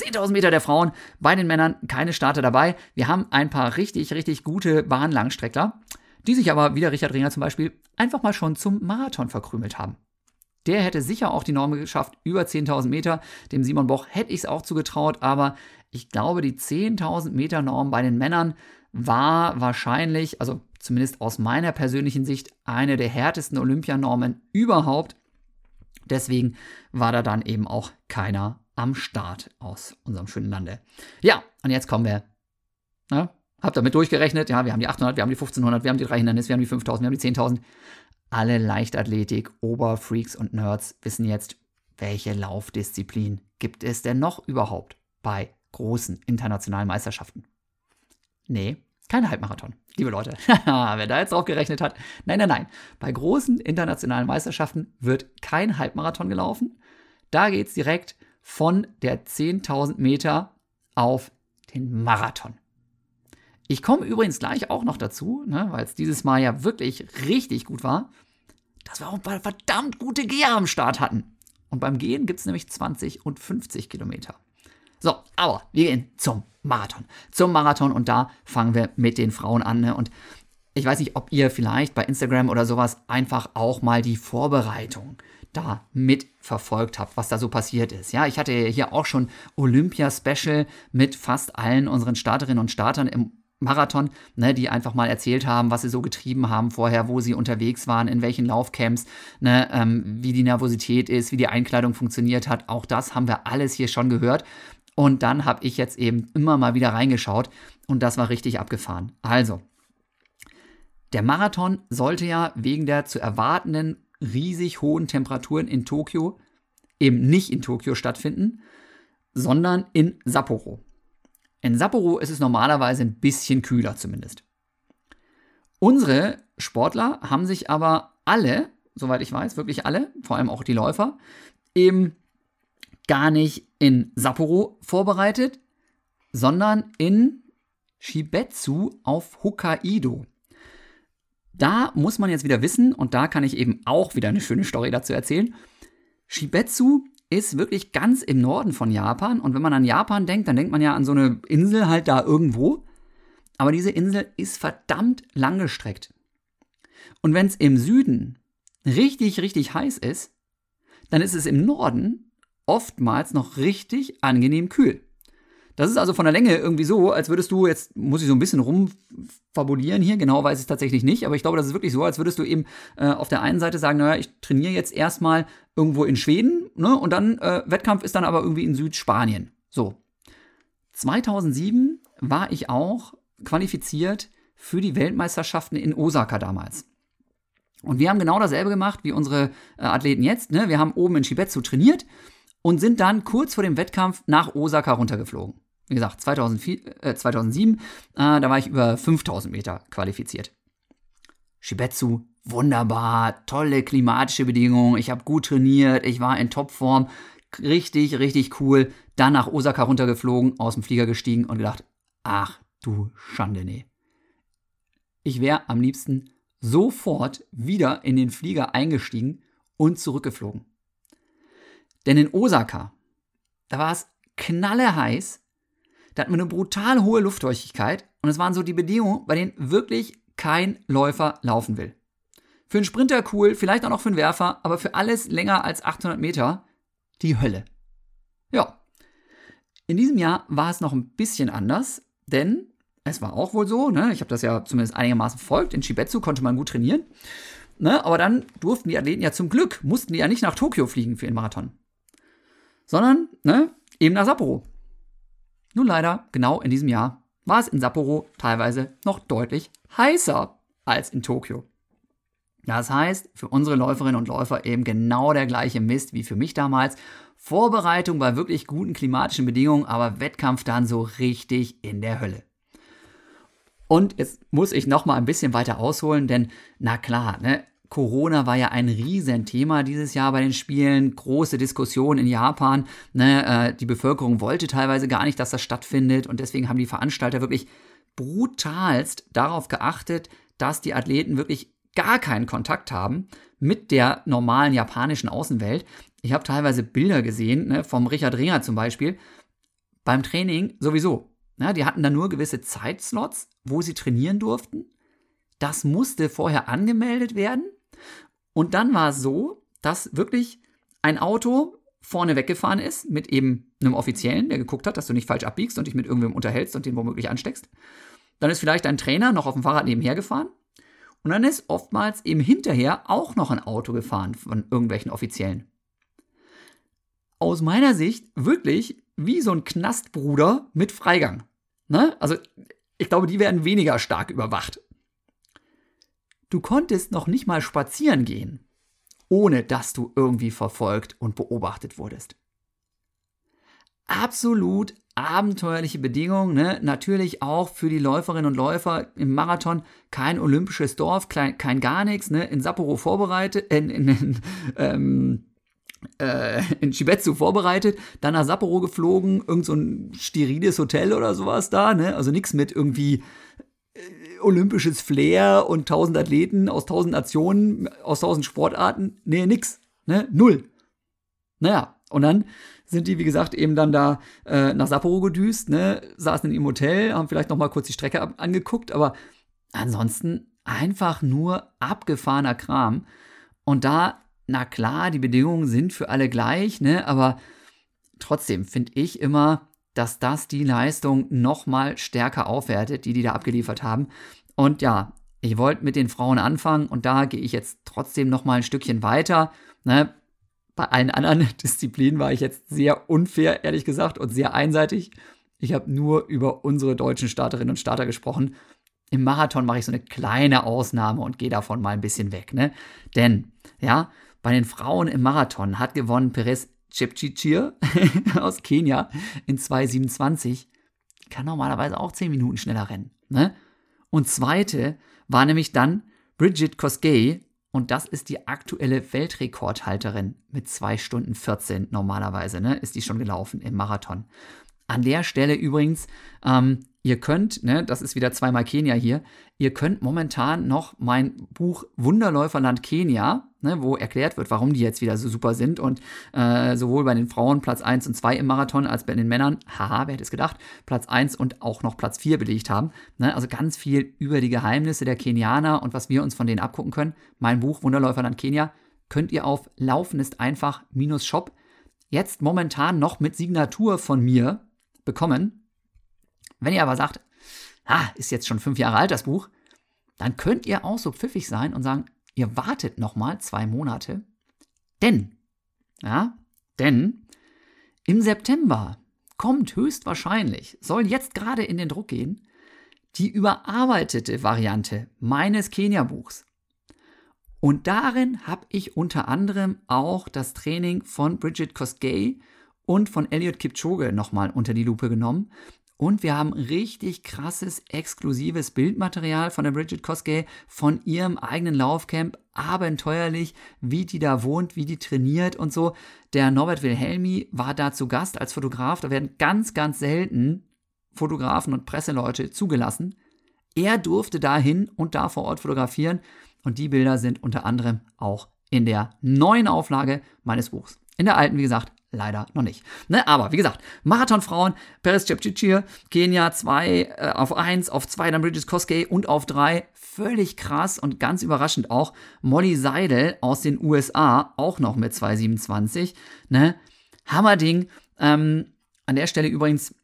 10.000 Meter der Frauen, bei den Männern keine Starter dabei. Wir haben ein paar richtig, richtig gute Bahnlangstreckler, die sich aber, wie der Richard Ringer zum Beispiel, einfach mal schon zum Marathon verkrümelt haben. Der hätte sicher auch die Norm geschafft, über 10.000 Meter. Dem Simon Boch hätte ich es auch zugetraut, aber ich glaube, die 10.000 Meter Norm bei den Männern war wahrscheinlich, also zumindest aus meiner persönlichen Sicht, eine der härtesten Olympianormen überhaupt. Deswegen war da dann eben auch keiner am Start aus unserem schönen Lande. Ja, und jetzt kommen wir. Na, habt damit durchgerechnet? Ja, wir haben die 800, wir haben die 1500, wir haben die drei Hindernisse, wir haben die 5000, wir haben die 10.000. Alle Leichtathletik, Oberfreaks und Nerds wissen jetzt, welche Laufdisziplin gibt es denn noch überhaupt bei großen internationalen Meisterschaften? Nee, kein Halbmarathon. Liebe Leute, wer da jetzt drauf gerechnet hat, nein, nein, nein. Bei großen internationalen Meisterschaften wird kein Halbmarathon gelaufen. Da geht es direkt von der 10.000 Meter auf den Marathon. Ich komme übrigens gleich auch noch dazu, ne, weil es dieses Mal ja wirklich richtig gut war, dass wir auch ein paar verdammt gute Geher am Start hatten. Und beim Gehen gibt es nämlich 20 und 50 Kilometer. So, aber wir gehen zum Marathon. Zum Marathon und da fangen wir mit den Frauen an. Ne? Und ich weiß nicht, ob ihr vielleicht bei Instagram oder sowas einfach auch mal die Vorbereitung da mitverfolgt habt, was da so passiert ist. Ja, ich hatte hier auch schon Olympia-Special mit fast allen unseren Starterinnen und Startern im Marathon, ne, die einfach mal erzählt haben, was sie so getrieben haben vorher, wo sie unterwegs waren, in welchen Laufcamps, ne, ähm, wie die Nervosität ist, wie die Einkleidung funktioniert hat. Auch das haben wir alles hier schon gehört. Und dann habe ich jetzt eben immer mal wieder reingeschaut und das war richtig abgefahren. Also, der Marathon sollte ja wegen der zu erwartenden riesig hohen Temperaturen in Tokio eben nicht in Tokio stattfinden, sondern in Sapporo. In Sapporo ist es normalerweise ein bisschen kühler zumindest. Unsere Sportler haben sich aber alle, soweit ich weiß, wirklich alle, vor allem auch die Läufer, eben gar nicht in Sapporo vorbereitet, sondern in Shibetsu auf Hokkaido. Da muss man jetzt wieder wissen, und da kann ich eben auch wieder eine schöne Story dazu erzählen. Shibetsu ist wirklich ganz im Norden von Japan. Und wenn man an Japan denkt, dann denkt man ja an so eine Insel halt da irgendwo. Aber diese Insel ist verdammt langgestreckt. Und wenn es im Süden richtig, richtig heiß ist, dann ist es im Norden oftmals noch richtig angenehm kühl. Das ist also von der Länge irgendwie so, als würdest du, jetzt muss ich so ein bisschen rumfabulieren hier, genau weiß ich es tatsächlich nicht, aber ich glaube, das ist wirklich so, als würdest du eben äh, auf der einen Seite sagen, naja, ich trainiere jetzt erstmal irgendwo in Schweden, ne, und dann äh, Wettkampf ist dann aber irgendwie in Südspanien. So. 2007 war ich auch qualifiziert für die Weltmeisterschaften in Osaka damals. Und wir haben genau dasselbe gemacht wie unsere äh, Athleten jetzt. Ne? Wir haben oben in Shibetsu trainiert und sind dann kurz vor dem Wettkampf nach Osaka runtergeflogen. Wie gesagt, 2004, äh, 2007, äh, da war ich über 5000 Meter qualifiziert. Shibetsu, wunderbar, tolle klimatische Bedingungen, ich habe gut trainiert, ich war in Topform, richtig, richtig cool. Dann nach Osaka runtergeflogen, aus dem Flieger gestiegen und gedacht, ach du Schande, nee. Ich wäre am liebsten sofort wieder in den Flieger eingestiegen und zurückgeflogen. Denn in Osaka, da war es knalle heiß, da hat man eine brutal hohe Luftfeuchtigkeit und es waren so die Bedingungen, bei denen wirklich kein Läufer laufen will. Für einen Sprinter cool, vielleicht auch noch für einen Werfer, aber für alles länger als 800 Meter die Hölle. Ja. In diesem Jahr war es noch ein bisschen anders, denn es war auch wohl so, ne? ich habe das ja zumindest einigermaßen verfolgt, in Shibetsu konnte man gut trainieren, ne? aber dann durften die Athleten ja zum Glück, mussten die ja nicht nach Tokio fliegen für den Marathon, sondern ne, eben nach Sapporo. Nun leider, genau in diesem Jahr, war es in Sapporo teilweise noch deutlich heißer als in Tokio. Das heißt, für unsere Läuferinnen und Läufer eben genau der gleiche Mist wie für mich damals. Vorbereitung bei wirklich guten klimatischen Bedingungen, aber Wettkampf dann so richtig in der Hölle. Und jetzt muss ich noch mal ein bisschen weiter ausholen, denn na klar, ne, Corona war ja ein Riesenthema dieses Jahr bei den Spielen, große Diskussion in Japan. Ne, äh, die Bevölkerung wollte teilweise gar nicht, dass das stattfindet und deswegen haben die Veranstalter wirklich brutalst darauf geachtet, dass die Athleten wirklich gar keinen Kontakt haben mit der normalen japanischen Außenwelt. Ich habe teilweise Bilder gesehen, ne, vom Richard Ringer zum Beispiel, beim Training sowieso. Ja, die hatten da nur gewisse Zeitslots, wo sie trainieren durften. Das musste vorher angemeldet werden. Und dann war es so, dass wirklich ein Auto vorne weggefahren ist mit eben einem Offiziellen, der geguckt hat, dass du nicht falsch abbiegst und dich mit irgendwem unterhältst und den womöglich ansteckst. Dann ist vielleicht ein Trainer noch auf dem Fahrrad nebenher gefahren. Und dann ist oftmals eben hinterher auch noch ein Auto gefahren von irgendwelchen Offiziellen. Aus meiner Sicht wirklich wie so ein Knastbruder mit Freigang. Ne? Also ich glaube, die werden weniger stark überwacht. Du konntest noch nicht mal spazieren gehen, ohne dass du irgendwie verfolgt und beobachtet wurdest. Absolut abenteuerliche Bedingungen, ne? natürlich auch für die Läuferinnen und Läufer im Marathon kein olympisches Dorf, kein, kein gar nichts, ne? in Sapporo vorbereitet, in, in, in, ähm, äh, in Shibetsu vorbereitet, dann nach Sapporo geflogen, irgend so ein steriles Hotel oder sowas da, ne? also nichts mit irgendwie olympisches Flair und tausend Athleten aus tausend Nationen, aus tausend Sportarten. Nee, nix. Ne? Null. Naja, und dann sind die, wie gesagt, eben dann da äh, nach Sapporo gedüst, ne? saßen in ihrem Hotel, haben vielleicht noch mal kurz die Strecke angeguckt, aber ansonsten einfach nur abgefahrener Kram. Und da, na klar, die Bedingungen sind für alle gleich, ne? aber trotzdem finde ich immer, dass das die Leistung noch mal stärker aufwertet, die die da abgeliefert haben. Und ja, ich wollte mit den Frauen anfangen und da gehe ich jetzt trotzdem noch mal ein Stückchen weiter. Ne? Bei allen anderen Disziplinen war ich jetzt sehr unfair, ehrlich gesagt, und sehr einseitig. Ich habe nur über unsere deutschen Starterinnen und Starter gesprochen. Im Marathon mache ich so eine kleine Ausnahme und gehe davon mal ein bisschen weg. Ne? Denn, ja, bei den Frauen im Marathon hat gewonnen Perez Chepchichir aus Kenia in 2,27 kann normalerweise auch 10 Minuten schneller rennen. Ne? Und zweite war nämlich dann Bridget Kosgei und das ist die aktuelle Weltrekordhalterin mit 2 Stunden 14 normalerweise, ne? ist die schon gelaufen im Marathon. An der Stelle übrigens, ähm, ihr könnt, ne, das ist wieder zweimal Kenia hier, ihr könnt momentan noch mein Buch Wunderläuferland Kenia, ne, wo erklärt wird, warum die jetzt wieder so super sind und äh, sowohl bei den Frauen Platz 1 und 2 im Marathon als bei den Männern, haha, wer hätte es gedacht, Platz 1 und auch noch Platz 4 belegt haben. Ne, also ganz viel über die Geheimnisse der Kenianer und was wir uns von denen abgucken können. Mein Buch Wunderläuferland Kenia könnt ihr auf Laufen ist einfach minus Shop jetzt momentan noch mit Signatur von mir bekommen. Wenn ihr aber sagt, ah, ist jetzt schon fünf Jahre alt das Buch, dann könnt ihr auch so pfiffig sein und sagen, ihr wartet noch mal zwei Monate, denn, ja, denn im September kommt höchstwahrscheinlich, soll jetzt gerade in den Druck gehen, die überarbeitete Variante meines Kenia-Buchs. Und darin habe ich unter anderem auch das Training von Bridget Kosgei und von Elliot Kipchoge nochmal unter die Lupe genommen. Und wir haben richtig krasses, exklusives Bildmaterial von der Bridget Koskey, von ihrem eigenen Laufcamp. Abenteuerlich, wie die da wohnt, wie die trainiert und so. Der Norbert Wilhelmi war da zu Gast als Fotograf. Da werden ganz, ganz selten Fotografen und Presseleute zugelassen. Er durfte dahin und da vor Ort fotografieren. Und die Bilder sind unter anderem auch in der neuen Auflage meines Buchs. In der alten, wie gesagt, leider noch nicht. Ne, aber wie gesagt, Marathonfrauen, Peres Cepcici, Kenia 2 äh, auf 1, auf 2 dann Bridges Koskei und auf 3. Völlig krass und ganz überraschend auch Molly Seidel aus den USA, auch noch mit 2,27. Ne? Hammerding. Ähm, an der Stelle übrigens,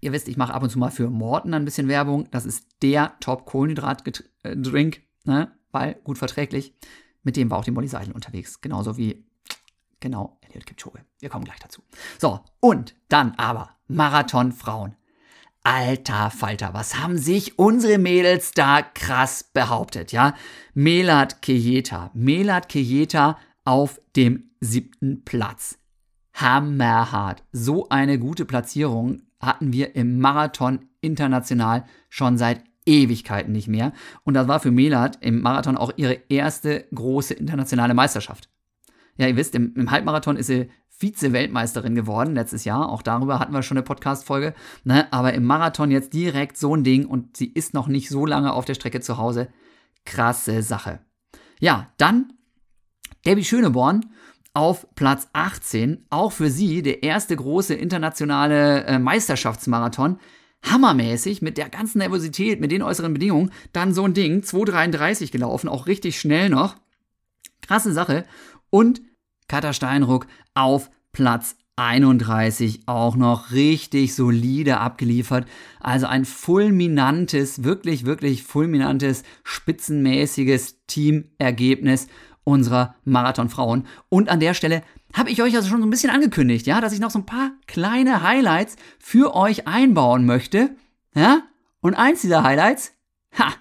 ihr wisst, ich mache ab und zu mal für Morten ein bisschen Werbung. Das ist der Top-Kohlenhydrat-Drink, ne? weil gut verträglich. Mit dem war auch die Molly Seidel unterwegs. Genauso wie Genau, Elliot Kipchoge. Wir kommen gleich dazu. So, und dann aber Marathonfrauen. Alter Falter, was haben sich unsere Mädels da krass behauptet, ja? Melat Kejeta, Melat Kejeta auf dem siebten Platz. Hammerhart. So eine gute Platzierung hatten wir im Marathon international schon seit Ewigkeiten nicht mehr. Und das war für Melat im Marathon auch ihre erste große internationale Meisterschaft. Ja, ihr wisst, im, im Halbmarathon ist sie Vize-Weltmeisterin geworden letztes Jahr. Auch darüber hatten wir schon eine Podcast-Folge. Ne? Aber im Marathon jetzt direkt so ein Ding und sie ist noch nicht so lange auf der Strecke zu Hause. Krasse Sache. Ja, dann Debbie Schöneborn auf Platz 18. Auch für sie der erste große internationale äh, Meisterschaftsmarathon. Hammermäßig mit der ganzen Nervosität, mit den äußeren Bedingungen. Dann so ein Ding, 2,33 gelaufen, auch richtig schnell noch. Krasse Sache. Und Katha Steinruck auf Platz 31 auch noch richtig solide abgeliefert. Also ein fulminantes, wirklich, wirklich fulminantes, spitzenmäßiges Teamergebnis unserer Marathonfrauen. Und an der Stelle habe ich euch also schon so ein bisschen angekündigt, ja, dass ich noch so ein paar kleine Highlights für euch einbauen möchte. Ja? Und eins dieser Highlights, ha,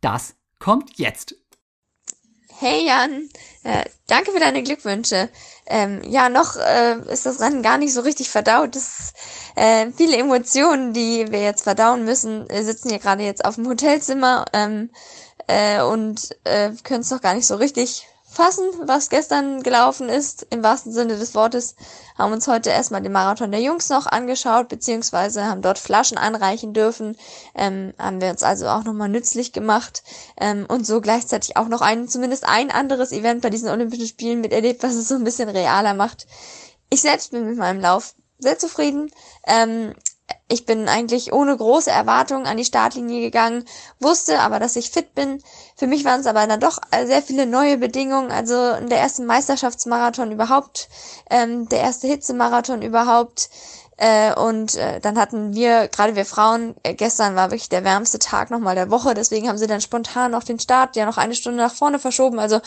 das kommt jetzt. Hey Jan, äh, danke für deine Glückwünsche. Ähm, ja, noch äh, ist das Rennen gar nicht so richtig verdaut. Das äh, viele Emotionen, die wir jetzt verdauen müssen. Wir sitzen hier gerade jetzt auf dem Hotelzimmer ähm, äh, und äh, können es noch gar nicht so richtig fassen, was gestern gelaufen ist, im wahrsten Sinne des Wortes, haben uns heute erstmal den Marathon der Jungs noch angeschaut, beziehungsweise haben dort Flaschen anreichen dürfen, ähm, haben wir uns also auch nochmal nützlich gemacht ähm, und so gleichzeitig auch noch ein, zumindest ein anderes Event bei diesen Olympischen Spielen miterlebt, was es so ein bisschen realer macht. Ich selbst bin mit meinem Lauf sehr zufrieden. Ähm, ich bin eigentlich ohne große Erwartungen an die Startlinie gegangen, wusste aber, dass ich fit bin. Für mich waren es aber dann doch sehr viele neue Bedingungen. Also der erste Meisterschaftsmarathon überhaupt, ähm, der erste Hitzemarathon überhaupt. Äh, und äh, dann hatten wir, gerade wir Frauen, äh, gestern war wirklich der wärmste Tag nochmal der Woche, deswegen haben sie dann spontan noch den Start ja noch eine Stunde nach vorne verschoben. Also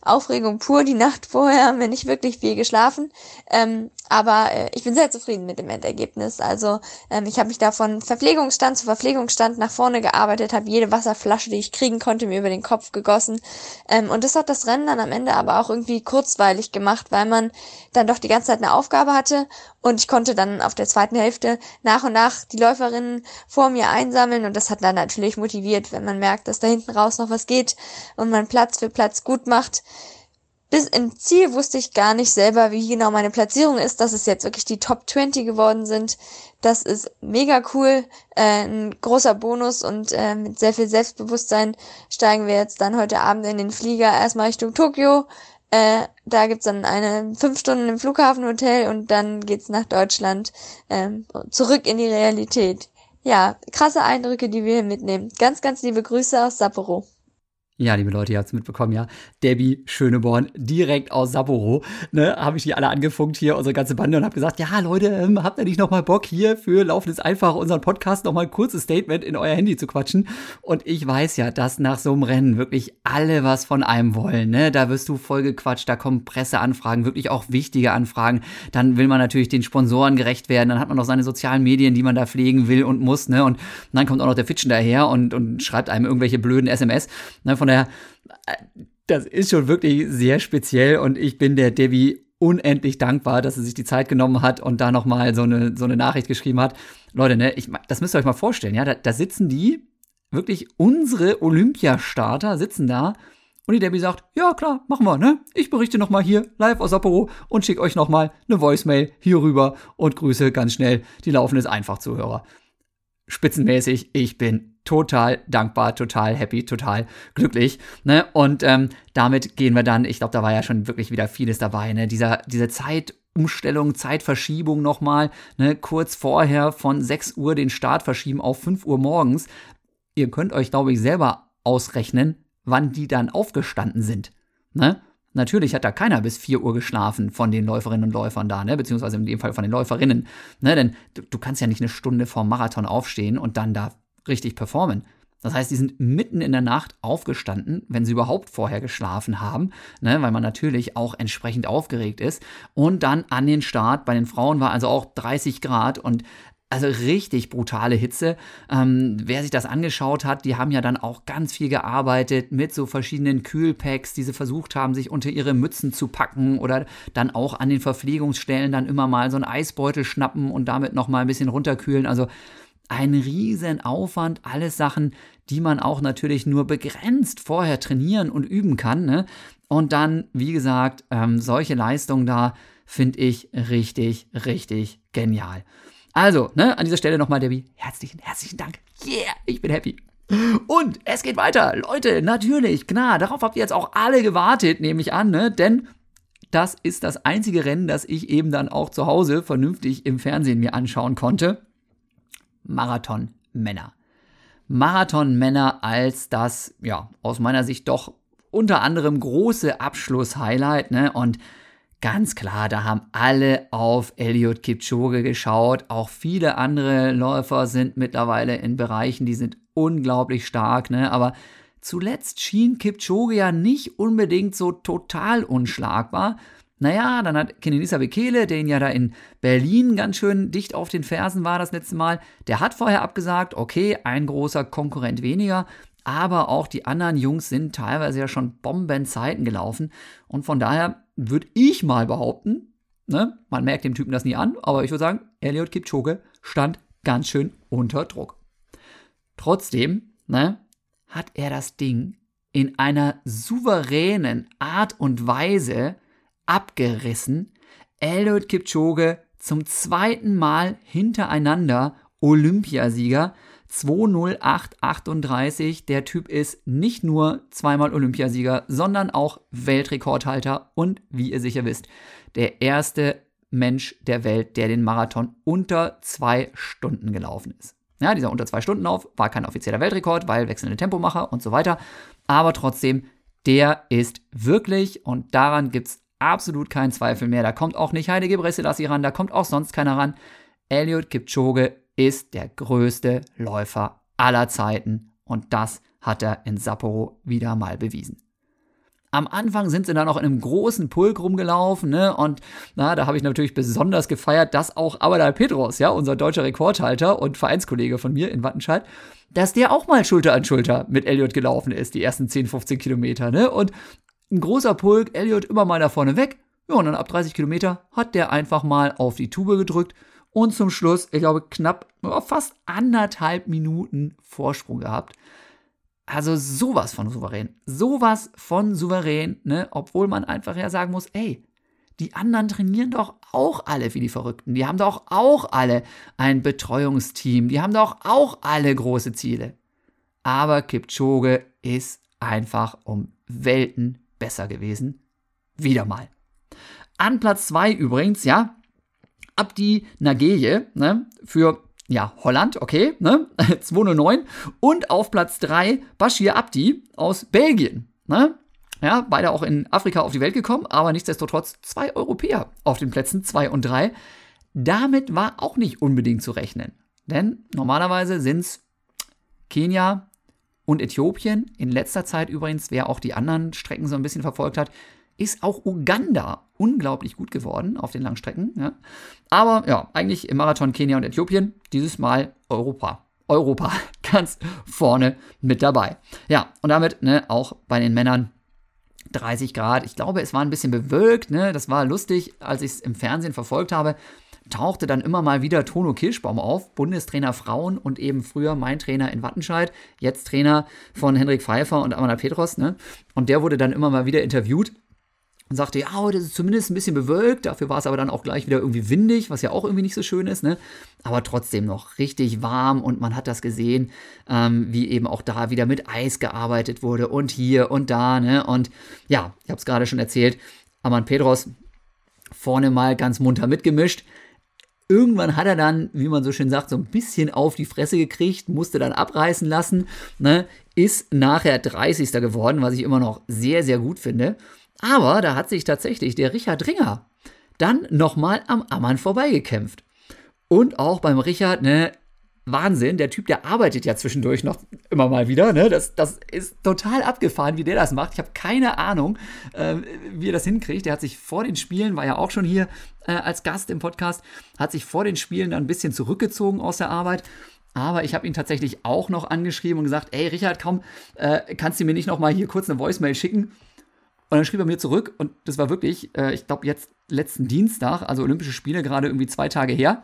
Aufregung pur, die Nacht vorher haben wir nicht wirklich viel geschlafen. Ähm, aber äh, ich bin sehr zufrieden mit dem Endergebnis. Also ähm, ich habe mich da von Verpflegungsstand zu Verpflegungsstand nach vorne gearbeitet, habe jede Wasserflasche, die ich kriegen konnte, mir über den Kopf gegossen. Ähm, und das hat das Rennen dann am Ende aber auch irgendwie kurzweilig gemacht, weil man dann doch die ganze Zeit eine Aufgabe hatte und ich konnte dann auf der zweiten Hälfte nach und nach die Läuferinnen vor mir einsammeln und das hat dann natürlich motiviert, wenn man merkt, dass da hinten raus noch was geht und man Platz für Platz gut macht bis im Ziel wusste ich gar nicht selber, wie genau meine Platzierung ist, dass es jetzt wirklich die Top 20 geworden sind. Das ist mega cool, äh, ein großer Bonus und äh, mit sehr viel Selbstbewusstsein steigen wir jetzt dann heute Abend in den Flieger erstmal Richtung Tokio. Äh, da gibt's dann eine fünf Stunden im Flughafenhotel und dann geht's nach Deutschland äh, zurück in die Realität. Ja, krasse Eindrücke, die wir hier mitnehmen. Ganz, ganz liebe Grüße aus Sapporo. Ja, liebe Leute, ihr habt es mitbekommen, ja. Debbie Schöneborn, direkt aus Sapporo, ne, habe ich die alle angefunkt hier, unsere ganze Bande und habe gesagt, ja, Leute, ähm, habt ihr nicht noch mal Bock hier für Laufendes Einfach unseren Podcast noch mal ein kurzes Statement in euer Handy zu quatschen? Und ich weiß ja, dass nach so einem Rennen wirklich alle was von einem wollen, ne? Da wirst du voll gequatscht, da kommen Presseanfragen, wirklich auch wichtige Anfragen. Dann will man natürlich den Sponsoren gerecht werden, dann hat man noch seine sozialen Medien, die man da pflegen will und muss, ne? Und dann kommt auch noch der Fitschen daher und, und schreibt einem irgendwelche blöden SMS, ne? Von daher, äh, das ist schon wirklich sehr speziell und ich bin der Debbie unendlich dankbar, dass sie sich die Zeit genommen hat und da nochmal so eine, so eine Nachricht geschrieben hat. Leute, ne, ich, das müsst ihr euch mal vorstellen, ja, da, da sitzen die, wirklich unsere Olympiastarter sitzen da und die Debbie sagt, ja klar, machen wir, ne? Ich berichte nochmal hier live aus Sapporo und schicke euch nochmal eine Voicemail hier rüber und grüße ganz schnell die laufendes Einfach-Zuhörer. Spitzenmäßig, ich bin total dankbar, total happy, total glücklich. Ne? Und ähm, damit gehen wir dann, ich glaube, da war ja schon wirklich wieder vieles dabei. Ne? Dieser, diese Zeitumstellung, Zeitverschiebung nochmal, ne? kurz vorher von 6 Uhr den Start verschieben auf 5 Uhr morgens. Ihr könnt euch, glaube ich, selber ausrechnen, wann die dann aufgestanden sind. Ne? Natürlich hat da keiner bis 4 Uhr geschlafen von den Läuferinnen und Läufern da, ne? beziehungsweise in dem Fall von den Läuferinnen. Ne? Denn du, du kannst ja nicht eine Stunde vorm Marathon aufstehen und dann da richtig performen. Das heißt, die sind mitten in der Nacht aufgestanden, wenn sie überhaupt vorher geschlafen haben, ne, weil man natürlich auch entsprechend aufgeregt ist. Und dann an den Start. Bei den Frauen war also auch 30 Grad und also richtig brutale Hitze. Ähm, wer sich das angeschaut hat, die haben ja dann auch ganz viel gearbeitet mit so verschiedenen Kühlpacks, die sie versucht haben, sich unter ihre Mützen zu packen oder dann auch an den Verpflegungsstellen dann immer mal so einen Eisbeutel schnappen und damit nochmal ein bisschen runterkühlen. Also ein riesen Aufwand, alles Sachen, die man auch natürlich nur begrenzt vorher trainieren und üben kann. Ne? Und dann, wie gesagt, ähm, solche Leistungen da finde ich richtig, richtig genial. Also, ne, an dieser Stelle nochmal, Debbie, herzlichen, herzlichen Dank. Yeah, ich bin happy. Und es geht weiter. Leute, natürlich, klar, darauf habt ihr jetzt auch alle gewartet, nehme ich an, ne? Denn das ist das einzige Rennen, das ich eben dann auch zu Hause vernünftig im Fernsehen mir anschauen konnte. Marathon-Männer. Marathon-Männer als das, ja, aus meiner Sicht doch unter anderem große Abschluss-Highlight, ne? Und ganz klar, da haben alle auf Elliot Kipchoge geschaut. Auch viele andere Läufer sind mittlerweile in Bereichen, die sind unglaublich stark, ne? Aber zuletzt schien Kipchoge ja nicht unbedingt so total unschlagbar. Naja, dann hat Kenenisa Bekele, der ihn ja da in Berlin ganz schön dicht auf den Fersen war das letzte Mal, der hat vorher abgesagt, okay, ein großer Konkurrent weniger, aber auch die anderen Jungs sind teilweise ja schon Bombenzeiten gelaufen und von daher würde ich mal behaupten, ne, man merkt dem Typen das nie an, aber ich würde sagen, Elliot Kipchoge stand ganz schön unter Druck. Trotzdem, ne, hat er das Ding in einer souveränen Art und Weise abgerissen. Eliud Kipchoge zum zweiten Mal hintereinander Olympiasieger. 20838. Der Typ ist nicht nur zweimal Olympiasieger, sondern auch Weltrekordhalter und, wie ihr sicher wisst, der erste Mensch der Welt, der den Marathon unter zwei Stunden gelaufen ist. Ja, dieser unter zwei Stunden Lauf war kein offizieller Weltrekord, weil wechselnde Tempomacher und so weiter. Aber trotzdem, der ist wirklich, und daran gibt es absolut kein Zweifel mehr. Da kommt auch nicht Heide Gebrselassie ran, da kommt auch sonst keiner ran. Elliot Kipchoge ist der größte Läufer aller Zeiten und das hat er in Sapporo wieder mal bewiesen. Am Anfang sind sie dann noch in einem großen Pulk rumgelaufen, ne? Und na, da habe ich natürlich besonders gefeiert, dass auch Abadal Petros, ja, unser deutscher Rekordhalter und Vereinskollege von mir in Wattenscheid, dass der auch mal Schulter an Schulter mit Elliot gelaufen ist, die ersten 10, 15 Kilometer, ne? Und ein großer Pulk, Elliot immer mal da vorne weg. Ja, und dann ab 30 Kilometer hat der einfach mal auf die Tube gedrückt und zum Schluss, ich glaube, knapp, fast anderthalb Minuten Vorsprung gehabt. Also sowas von souverän. Sowas von souverän, ne? Obwohl man einfach ja sagen muss, ey, die anderen trainieren doch auch alle wie die Verrückten. Die haben doch auch alle ein Betreuungsteam. Die haben doch auch alle große Ziele. Aber Kipchoge ist einfach um Welten besser gewesen. Wieder mal. An Platz 2 übrigens, ja, Abdi Nageye, ne, für ja, Holland, okay, ne, 209. Und auf Platz 3 Bashir Abdi aus Belgien, ne. Ja, beide auch in Afrika auf die Welt gekommen, aber nichtsdestotrotz zwei Europäer auf den Plätzen 2 und 3. Damit war auch nicht unbedingt zu rechnen. Denn normalerweise sind es Kenia, und Äthiopien, in letzter Zeit übrigens, wer auch die anderen Strecken so ein bisschen verfolgt hat, ist auch Uganda unglaublich gut geworden auf den Langstrecken. Ja. Aber ja, eigentlich im Marathon Kenia und Äthiopien, dieses Mal Europa. Europa ganz vorne mit dabei. Ja, und damit ne, auch bei den Männern 30 Grad. Ich glaube, es war ein bisschen bewölkt. Ne? Das war lustig, als ich es im Fernsehen verfolgt habe tauchte dann immer mal wieder Tono Kirschbaum auf, Bundestrainer Frauen und eben früher mein Trainer in Wattenscheid, jetzt Trainer von Hendrik Pfeiffer und Amanda Petros. Ne? Und der wurde dann immer mal wieder interviewt. und sagte, ja, heute ist es zumindest ein bisschen bewölkt, dafür war es aber dann auch gleich wieder irgendwie windig, was ja auch irgendwie nicht so schön ist, ne? Aber trotzdem noch richtig warm und man hat das gesehen, ähm, wie eben auch da wieder mit Eis gearbeitet wurde und hier und da, ne? Und ja, ich habe es gerade schon erzählt, Aman Pedros vorne mal ganz munter mitgemischt. Irgendwann hat er dann, wie man so schön sagt, so ein bisschen auf die Fresse gekriegt, musste dann abreißen lassen, ne? ist nachher 30. geworden, was ich immer noch sehr, sehr gut finde. Aber da hat sich tatsächlich der Richard Ringer dann nochmal am Ammann vorbeigekämpft. Und auch beim Richard, ne, Wahnsinn, der Typ, der arbeitet ja zwischendurch noch immer mal wieder, ne? Das, das ist total abgefahren, wie der das macht. Ich habe keine Ahnung, äh, wie er das hinkriegt. Der hat sich vor den Spielen, war ja auch schon hier äh, als Gast im Podcast, hat sich vor den Spielen dann ein bisschen zurückgezogen aus der Arbeit. Aber ich habe ihn tatsächlich auch noch angeschrieben und gesagt, ey Richard, komm, äh, kannst du mir nicht noch mal hier kurz eine Voicemail schicken? Und dann schrieb er mir zurück und das war wirklich, äh, ich glaube, jetzt letzten Dienstag, also Olympische Spiele, gerade irgendwie zwei Tage her.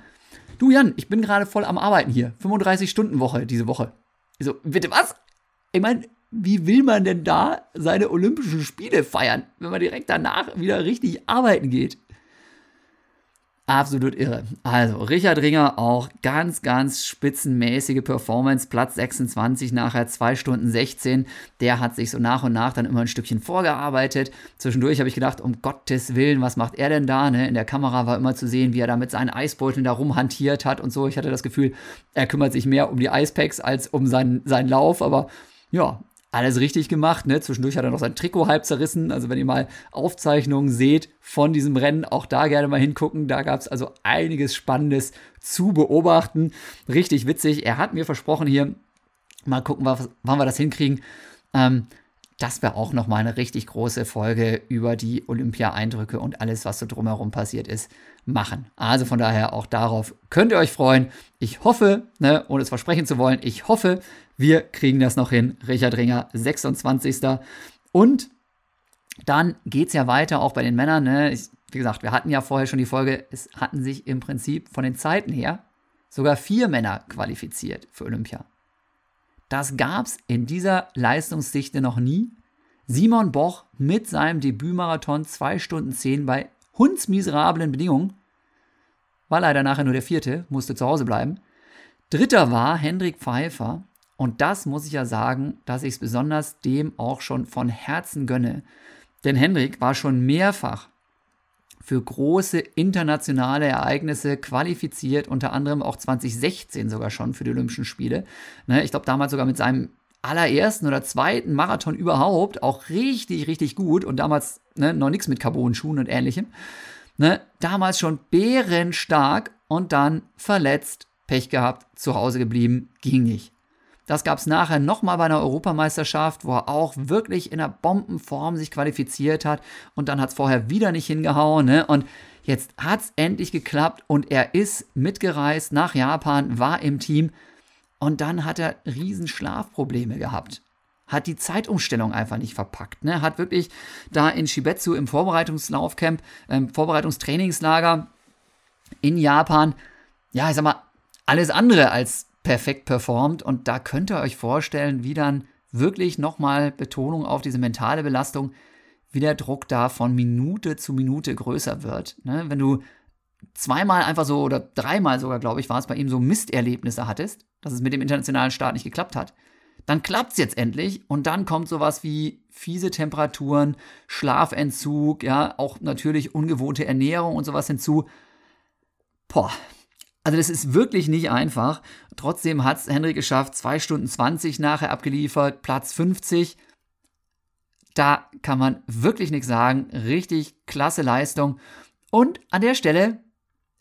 Du Jan, ich bin gerade voll am Arbeiten hier. 35-Stunden-Woche diese Woche. Ich so, bitte was? Ich meine, wie will man denn da seine Olympischen Spiele feiern, wenn man direkt danach wieder richtig arbeiten geht? Absolut irre. Also, Richard Ringer auch ganz, ganz spitzenmäßige Performance. Platz 26, nachher 2 Stunden 16. Der hat sich so nach und nach dann immer ein Stückchen vorgearbeitet. Zwischendurch habe ich gedacht, um Gottes Willen, was macht er denn da? Ne? In der Kamera war immer zu sehen, wie er da mit seinen Eisbeuteln da rumhantiert hat und so. Ich hatte das Gefühl, er kümmert sich mehr um die Eispacks als um seinen, seinen Lauf. Aber ja, alles richtig gemacht. Ne? Zwischendurch hat er noch sein Trikot halb zerrissen. Also wenn ihr mal Aufzeichnungen seht von diesem Rennen, auch da gerne mal hingucken. Da gab es also einiges Spannendes zu beobachten. Richtig witzig. Er hat mir versprochen hier, mal gucken, wann wir das hinkriegen. Ähm, das wäre auch noch mal eine richtig große Folge über die Olympia-Eindrücke und alles, was so drumherum passiert ist, machen. Also von daher auch darauf könnt ihr euch freuen. Ich hoffe, ne, ohne es versprechen zu wollen, ich hoffe, wir kriegen das noch hin. Richard Ringer, 26. Und dann geht es ja weiter, auch bei den Männern. Ne? Ich, wie gesagt, wir hatten ja vorher schon die Folge, es hatten sich im Prinzip von den Zeiten her sogar vier Männer qualifiziert für Olympia. Das gab es in dieser Leistungsdichte noch nie. Simon Boch mit seinem Debütmarathon 2 Stunden 10 bei hundsmiserablen Bedingungen. War leider nachher nur der vierte, musste zu Hause bleiben. Dritter war Hendrik Pfeiffer und das muss ich ja sagen, dass ich es besonders dem auch schon von Herzen gönne. Denn Hendrik war schon mehrfach für große internationale Ereignisse qualifiziert, unter anderem auch 2016 sogar schon für die Olympischen Spiele. Ne, ich glaube damals sogar mit seinem allerersten oder zweiten Marathon überhaupt auch richtig, richtig gut und damals ne, noch nichts mit Carbon-Schuhen und ähnlichem. Ne, damals schon bärenstark und dann verletzt, Pech gehabt, zu Hause geblieben, ging nicht. Das gab es nachher nochmal bei einer Europameisterschaft, wo er auch wirklich in einer Bombenform sich qualifiziert hat. Und dann hat es vorher wieder nicht hingehauen. Ne? Und jetzt hat es endlich geklappt und er ist mitgereist nach Japan, war im Team. Und dann hat er riesen Schlafprobleme gehabt. Hat die Zeitumstellung einfach nicht verpackt. Ne? Hat wirklich da in Shibetsu im Vorbereitungslaufcamp, ähm, Vorbereitungstrainingslager in Japan, ja, ich sag mal, alles andere als perfekt performt. Und da könnt ihr euch vorstellen, wie dann wirklich nochmal Betonung auf diese mentale Belastung, wie der Druck da von Minute zu Minute größer wird. Ne? Wenn du zweimal einfach so oder dreimal sogar, glaube ich, war es bei ihm so Misterlebnisse hattest, dass es mit dem internationalen Start nicht geklappt hat, dann klappt es jetzt endlich und dann kommt sowas wie fiese Temperaturen, Schlafentzug, ja, auch natürlich ungewohnte Ernährung und sowas hinzu. Boah, also das ist wirklich nicht einfach. Trotzdem hat es Henrik geschafft, 2 Stunden 20 nachher abgeliefert, Platz 50. Da kann man wirklich nichts sagen. Richtig klasse Leistung. Und an der Stelle,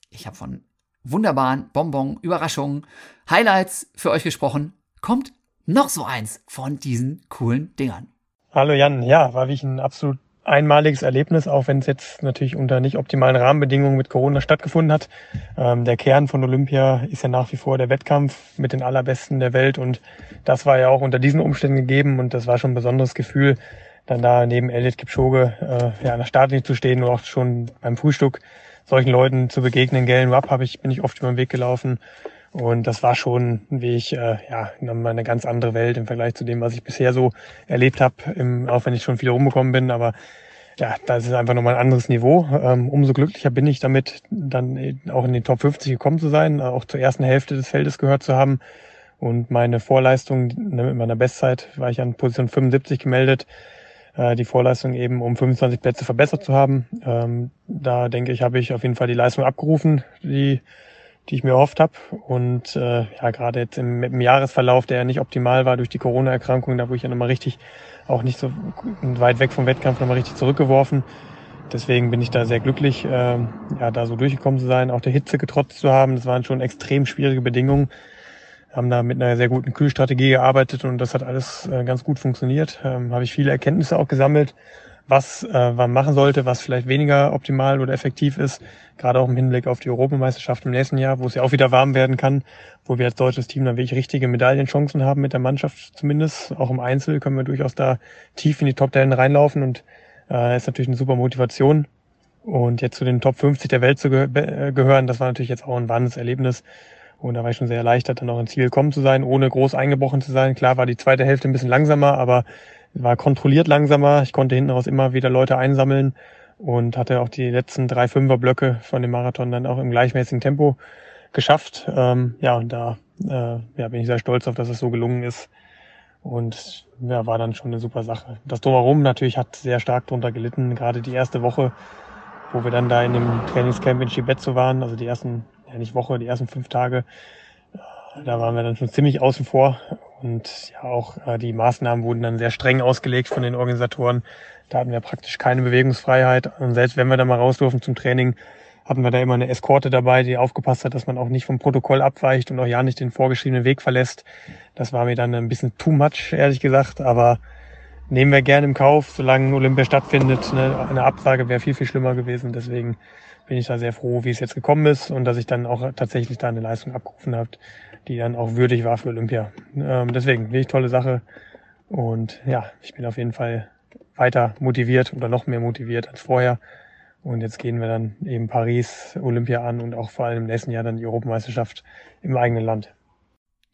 ich habe von wunderbaren Bonbon, Überraschungen, Highlights für euch gesprochen. Kommt noch so eins von diesen coolen Dingern. Hallo Jan, ja, war wirklich ein absolut einmaliges Erlebnis, auch wenn es jetzt natürlich unter nicht optimalen Rahmenbedingungen mit Corona stattgefunden hat. Ähm, der Kern von Olympia ist ja nach wie vor der Wettkampf mit den allerbesten der Welt und das war ja auch unter diesen Umständen gegeben und das war schon ein besonderes Gefühl, dann da neben Elliot Kipchoge äh, ja, an der Startlinie zu stehen und auch schon beim Frühstück solchen Leuten zu begegnen. Galen Rupp habe ich, bin ich oft über den Weg gelaufen und das war schon ein Weg, äh, ja, in eine ganz andere Welt im Vergleich zu dem, was ich bisher so erlebt habe, auch wenn ich schon viel rumgekommen bin. Aber ja, das ist einfach nochmal ein anderes Niveau. Ähm, umso glücklicher bin ich damit, dann auch in den Top 50 gekommen zu sein, auch zur ersten Hälfte des Feldes gehört zu haben. Und meine Vorleistung ne, mit meiner Bestzeit war ich an Position 75 gemeldet. Äh, die Vorleistung eben um 25 Plätze verbessert zu haben. Ähm, da denke ich, habe ich auf jeden Fall die Leistung abgerufen, die, die ich mir erhofft habe. Und äh, ja, gerade jetzt im, im Jahresverlauf, der ja nicht optimal war durch die Corona-Erkrankung, da wo ich ja nochmal richtig auch nicht so weit weg vom Wettkampf nochmal richtig zurückgeworfen. Deswegen bin ich da sehr glücklich, äh, ja, da so durchgekommen zu sein, auch der Hitze getrotzt zu haben. Das waren schon extrem schwierige Bedingungen. Haben da mit einer sehr guten Kühlstrategie gearbeitet und das hat alles äh, ganz gut funktioniert. Ähm, Habe ich viele Erkenntnisse auch gesammelt, was äh, man machen sollte, was vielleicht weniger optimal oder effektiv ist. Gerade auch im Hinblick auf die Europameisterschaft im nächsten Jahr, wo es ja auch wieder warm werden kann, wo wir als deutsches Team dann wirklich richtige Medaillenchancen haben mit der Mannschaft zumindest. Auch im Einzel können wir durchaus da tief in die Top 10 reinlaufen und äh, ist natürlich eine super Motivation. Und jetzt zu den Top 50 der Welt zu ge äh, gehören, das war natürlich jetzt auch ein wahnsinniges Erlebnis. Und da war ich schon sehr erleichtert, dann auch ins Ziel gekommen zu sein, ohne groß eingebrochen zu sein. Klar war die zweite Hälfte ein bisschen langsamer, aber war kontrolliert langsamer. Ich konnte hinten raus immer wieder Leute einsammeln und hatte auch die letzten drei Fünferblöcke von dem Marathon dann auch im gleichmäßigen Tempo geschafft. Ähm, ja, und da äh, ja, bin ich sehr stolz auf, dass es so gelungen ist. Und ja, war dann schon eine super Sache. Das Drumherum natürlich hat sehr stark drunter gelitten, gerade die erste Woche, wo wir dann da in dem Trainingscamp in Chibetzo waren, also die ersten, ja nicht Woche, die ersten fünf Tage, da waren wir dann schon ziemlich außen vor und ja auch äh, die Maßnahmen wurden dann sehr streng ausgelegt von den Organisatoren. Da hatten wir praktisch keine Bewegungsfreiheit und selbst wenn wir da mal raus durften zum Training, hatten wir da immer eine Eskorte dabei, die aufgepasst hat, dass man auch nicht vom Protokoll abweicht und auch ja nicht den vorgeschriebenen Weg verlässt. Das war mir dann ein bisschen too much, ehrlich gesagt, aber nehmen wir gerne im Kauf, solange Olympia stattfindet. Eine, eine Absage wäre viel, viel schlimmer gewesen. Deswegen bin ich da sehr froh, wie es jetzt gekommen ist und dass ich dann auch tatsächlich da eine Leistung abgerufen habe, die dann auch würdig war für Olympia. Ähm, deswegen, wirklich tolle Sache. Und ja, ich bin auf jeden Fall weiter motiviert oder noch mehr motiviert als vorher. Und jetzt gehen wir dann eben Paris, Olympia an und auch vor allem im nächsten Jahr dann die Europameisterschaft im eigenen Land.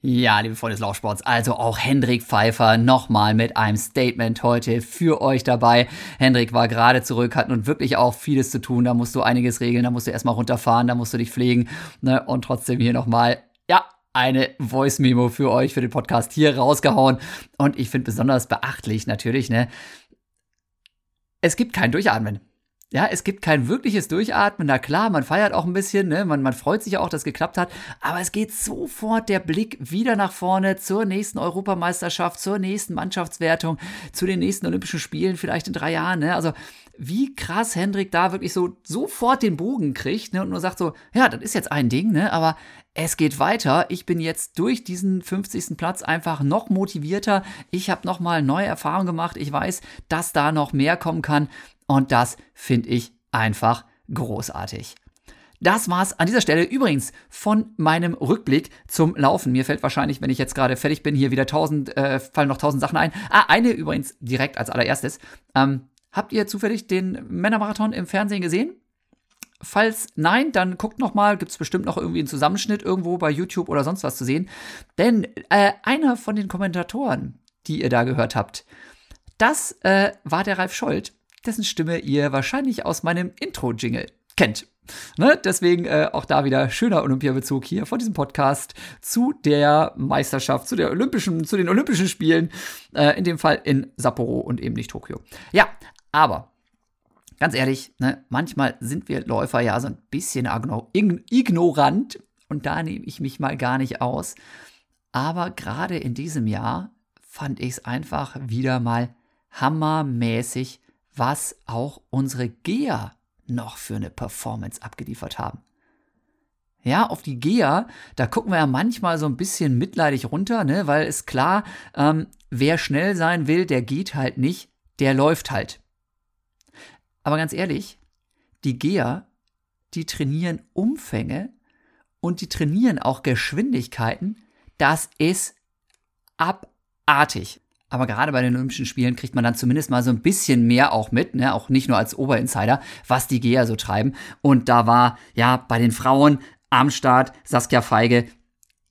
Ja, liebe Freunde des Laufsports, also auch Hendrik Pfeiffer nochmal mit einem Statement heute für euch dabei. Hendrik war gerade zurück, hat nun wirklich auch vieles zu tun, da musst du einiges regeln, da musst du erstmal runterfahren, da musst du dich pflegen ne? und trotzdem hier nochmal, ja, eine Voice-Memo für euch, für den Podcast hier rausgehauen. Und ich finde besonders beachtlich natürlich, ne, es gibt kein Durchatmen. Ja, es gibt kein wirkliches Durchatmen. Na klar, man feiert auch ein bisschen, ne? man, man freut sich auch, dass es geklappt hat. Aber es geht sofort der Blick wieder nach vorne zur nächsten Europameisterschaft, zur nächsten Mannschaftswertung, zu den nächsten Olympischen Spielen, vielleicht in drei Jahren. Ne? Also, wie krass Hendrik da wirklich so sofort den Bogen kriegt ne? und nur sagt so: Ja, das ist jetzt ein Ding, ne? aber es geht weiter. Ich bin jetzt durch diesen 50. Platz einfach noch motivierter. Ich habe nochmal neue Erfahrungen gemacht. Ich weiß, dass da noch mehr kommen kann. Und das finde ich einfach großartig. Das war's an dieser Stelle übrigens von meinem Rückblick zum Laufen. Mir fällt wahrscheinlich, wenn ich jetzt gerade fertig bin, hier wieder tausend, äh, fallen noch tausend Sachen ein. Ah, eine übrigens direkt als allererstes. Ähm, habt ihr zufällig den Männermarathon im Fernsehen gesehen? Falls nein, dann guckt noch mal, gibt's bestimmt noch irgendwie einen Zusammenschnitt irgendwo bei YouTube oder sonst was zu sehen. Denn äh, einer von den Kommentatoren, die ihr da gehört habt, das äh, war der Ralf Scholz dessen Stimme ihr wahrscheinlich aus meinem Intro-Jingle kennt. Ne? Deswegen äh, auch da wieder schöner Olympiabezug hier von diesem Podcast zu der Meisterschaft, zu der Olympischen, zu den Olympischen Spielen, äh, in dem Fall in Sapporo und eben nicht Tokio. Ja, aber ganz ehrlich, ne, manchmal sind wir Läufer ja so ein bisschen ignorant und da nehme ich mich mal gar nicht aus. Aber gerade in diesem Jahr fand ich es einfach wieder mal hammermäßig was auch unsere Geher noch für eine Performance abgeliefert haben. Ja, auf die Geher, da gucken wir ja manchmal so ein bisschen mitleidig runter, ne, weil es klar, ähm, wer schnell sein will, der geht halt nicht, der läuft halt. Aber ganz ehrlich, die Geher, die trainieren Umfänge und die trainieren auch Geschwindigkeiten, das ist abartig. Aber gerade bei den Olympischen Spielen kriegt man dann zumindest mal so ein bisschen mehr auch mit, ne? auch nicht nur als Oberinsider, was die Geher so treiben. Und da war ja bei den Frauen am Start Saskia Feige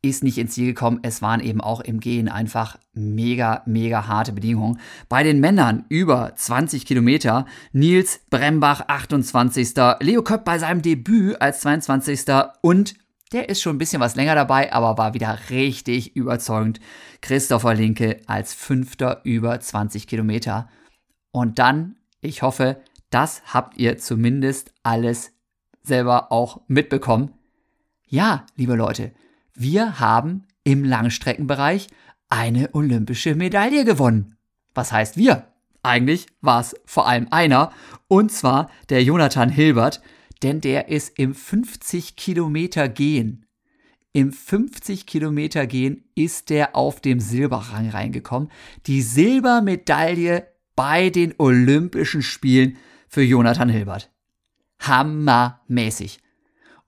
ist nicht ins Ziel gekommen. Es waren eben auch im Gehen einfach mega, mega harte Bedingungen. Bei den Männern über 20 Kilometer. Nils Brembach 28. Leo Köpp bei seinem Debüt als 22. Und der ist schon ein bisschen was länger dabei, aber war wieder richtig überzeugend. Christopher Linke als Fünfter über 20 Kilometer. Und dann, ich hoffe, das habt ihr zumindest alles selber auch mitbekommen. Ja, liebe Leute, wir haben im Langstreckenbereich eine olympische Medaille gewonnen. Was heißt wir? Eigentlich war es vor allem einer, und zwar der Jonathan Hilbert, denn der ist im 50 Kilometer Gehen. Im 50 Kilometer Gehen ist der auf dem Silberrang reingekommen. Die Silbermedaille bei den Olympischen Spielen für Jonathan Hilbert. Hammermäßig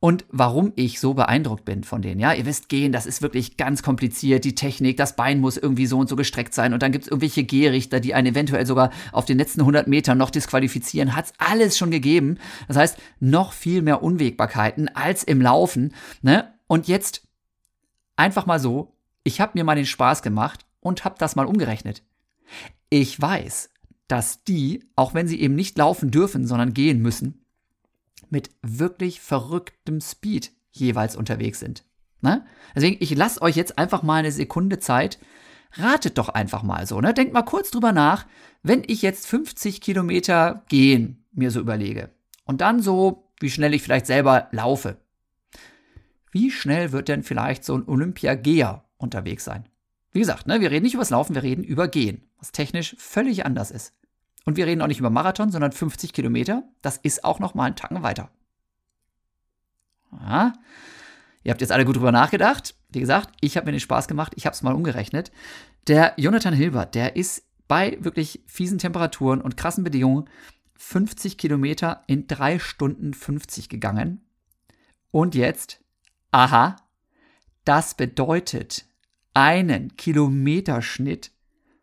und warum ich so beeindruckt bin von denen. Ja, ihr wisst, gehen, das ist wirklich ganz kompliziert. Die Technik, das Bein muss irgendwie so und so gestreckt sein und dann gibt es irgendwelche Gehrichter, die einen eventuell sogar auf den letzten 100 Metern noch disqualifizieren. Hat's alles schon gegeben. Das heißt, noch viel mehr Unwägbarkeiten als im Laufen. Ne? Und jetzt einfach mal so, ich habe mir mal den Spaß gemacht und habe das mal umgerechnet. Ich weiß, dass die, auch wenn sie eben nicht laufen dürfen, sondern gehen müssen, mit wirklich verrücktem Speed jeweils unterwegs sind. Ne? Deswegen, ich lasse euch jetzt einfach mal eine Sekunde Zeit. Ratet doch einfach mal so. Ne? Denkt mal kurz drüber nach, wenn ich jetzt 50 Kilometer gehen mir so überlege und dann so, wie schnell ich vielleicht selber laufe. Wie schnell wird denn vielleicht so ein Olympiageher unterwegs sein? Wie gesagt, ne, wir reden nicht über das Laufen, wir reden über Gehen, was technisch völlig anders ist. Und wir reden auch nicht über Marathon, sondern 50 Kilometer. Das ist auch noch mal einen Tacken weiter. Ja. Ihr habt jetzt alle gut drüber nachgedacht. Wie gesagt, ich habe mir den Spaß gemacht. Ich habe es mal umgerechnet. Der Jonathan Hilbert, der ist bei wirklich fiesen Temperaturen und krassen Bedingungen 50 Kilometer in 3 Stunden 50 gegangen. Und jetzt, aha, das bedeutet einen Kilometerschnitt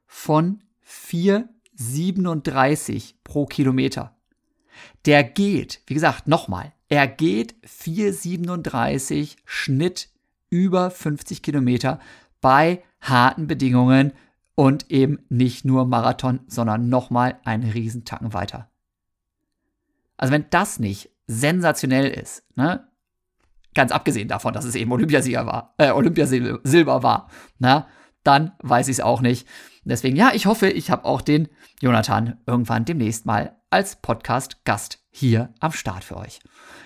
von 4 37 pro Kilometer. Der geht, wie gesagt, nochmal, er geht 4,37 Schnitt über 50 Kilometer bei harten Bedingungen und eben nicht nur Marathon, sondern nochmal einen Riesentacken weiter. Also wenn das nicht sensationell ist, ne? ganz abgesehen davon, dass es eben Olympiasieger war, äh, Olympiasilber war, ne? dann weiß ich es auch nicht. Deswegen, ja, ich hoffe, ich habe auch den Jonathan irgendwann demnächst mal als Podcast-Gast hier am Start für euch.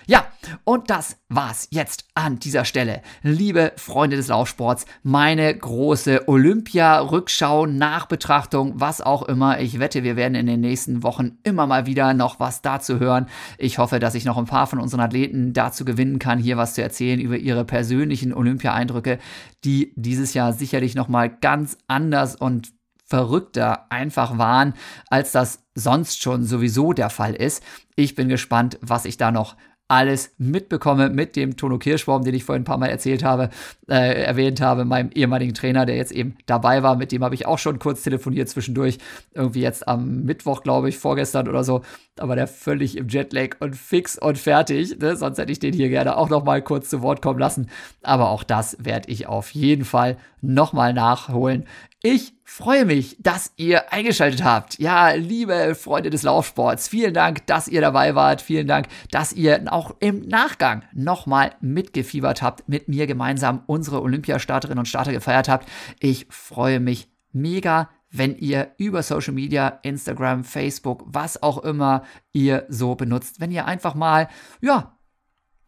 Ja, und das war's jetzt an dieser Stelle. Liebe Freunde des Laufsports, meine große Olympia-Rückschau, Nachbetrachtung, was auch immer. Ich wette, wir werden in den nächsten Wochen immer mal wieder noch was dazu hören. Ich hoffe, dass ich noch ein paar von unseren Athleten dazu gewinnen kann, hier was zu erzählen über ihre persönlichen Olympia-Eindrücke, die dieses Jahr sicherlich nochmal ganz anders und verrückter einfach waren, als das sonst schon sowieso der Fall ist. Ich bin gespannt, was ich da noch alles mitbekomme mit dem Tono Kirschbaum, den ich vorhin ein paar Mal erzählt habe, äh, erwähnt habe, meinem ehemaligen Trainer, der jetzt eben dabei war. Mit dem habe ich auch schon kurz telefoniert zwischendurch. Irgendwie jetzt am Mittwoch, glaube ich, vorgestern oder so. Da war der völlig im Jetlag und fix und fertig. Ne? Sonst hätte ich den hier gerne auch noch mal kurz zu Wort kommen lassen. Aber auch das werde ich auf jeden Fall noch mal nachholen. Ich freue mich, dass ihr eingeschaltet habt. Ja, liebe Freunde des Laufsports, vielen Dank, dass ihr dabei wart. Vielen Dank, dass ihr auch im Nachgang nochmal mitgefiebert habt, mit mir gemeinsam unsere Olympiastarterinnen und Starter gefeiert habt. Ich freue mich mega, wenn ihr über Social Media, Instagram, Facebook, was auch immer ihr so benutzt, wenn ihr einfach mal, ja,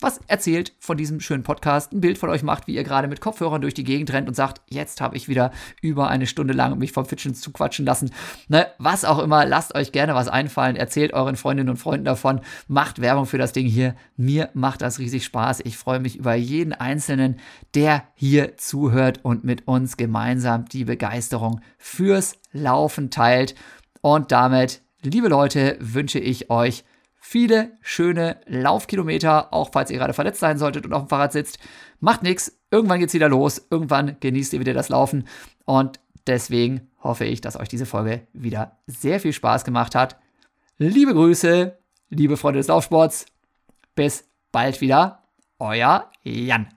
was erzählt von diesem schönen Podcast, ein Bild von euch macht, wie ihr gerade mit Kopfhörern durch die Gegend rennt und sagt, jetzt habe ich wieder über eine Stunde lang mich vom Fitchen zu quatschen lassen. Ne, was auch immer, lasst euch gerne was einfallen, erzählt euren Freundinnen und Freunden davon, macht Werbung für das Ding hier. Mir macht das riesig Spaß. Ich freue mich über jeden Einzelnen, der hier zuhört und mit uns gemeinsam die Begeisterung fürs Laufen teilt. Und damit, liebe Leute, wünsche ich euch viele schöne Laufkilometer, auch falls ihr gerade verletzt sein solltet und auf dem Fahrrad sitzt. Macht nichts, irgendwann geht's wieder los, irgendwann genießt ihr wieder das Laufen und deswegen hoffe ich, dass euch diese Folge wieder sehr viel Spaß gemacht hat. Liebe Grüße, liebe Freunde des Laufsports, bis bald wieder, euer Jan.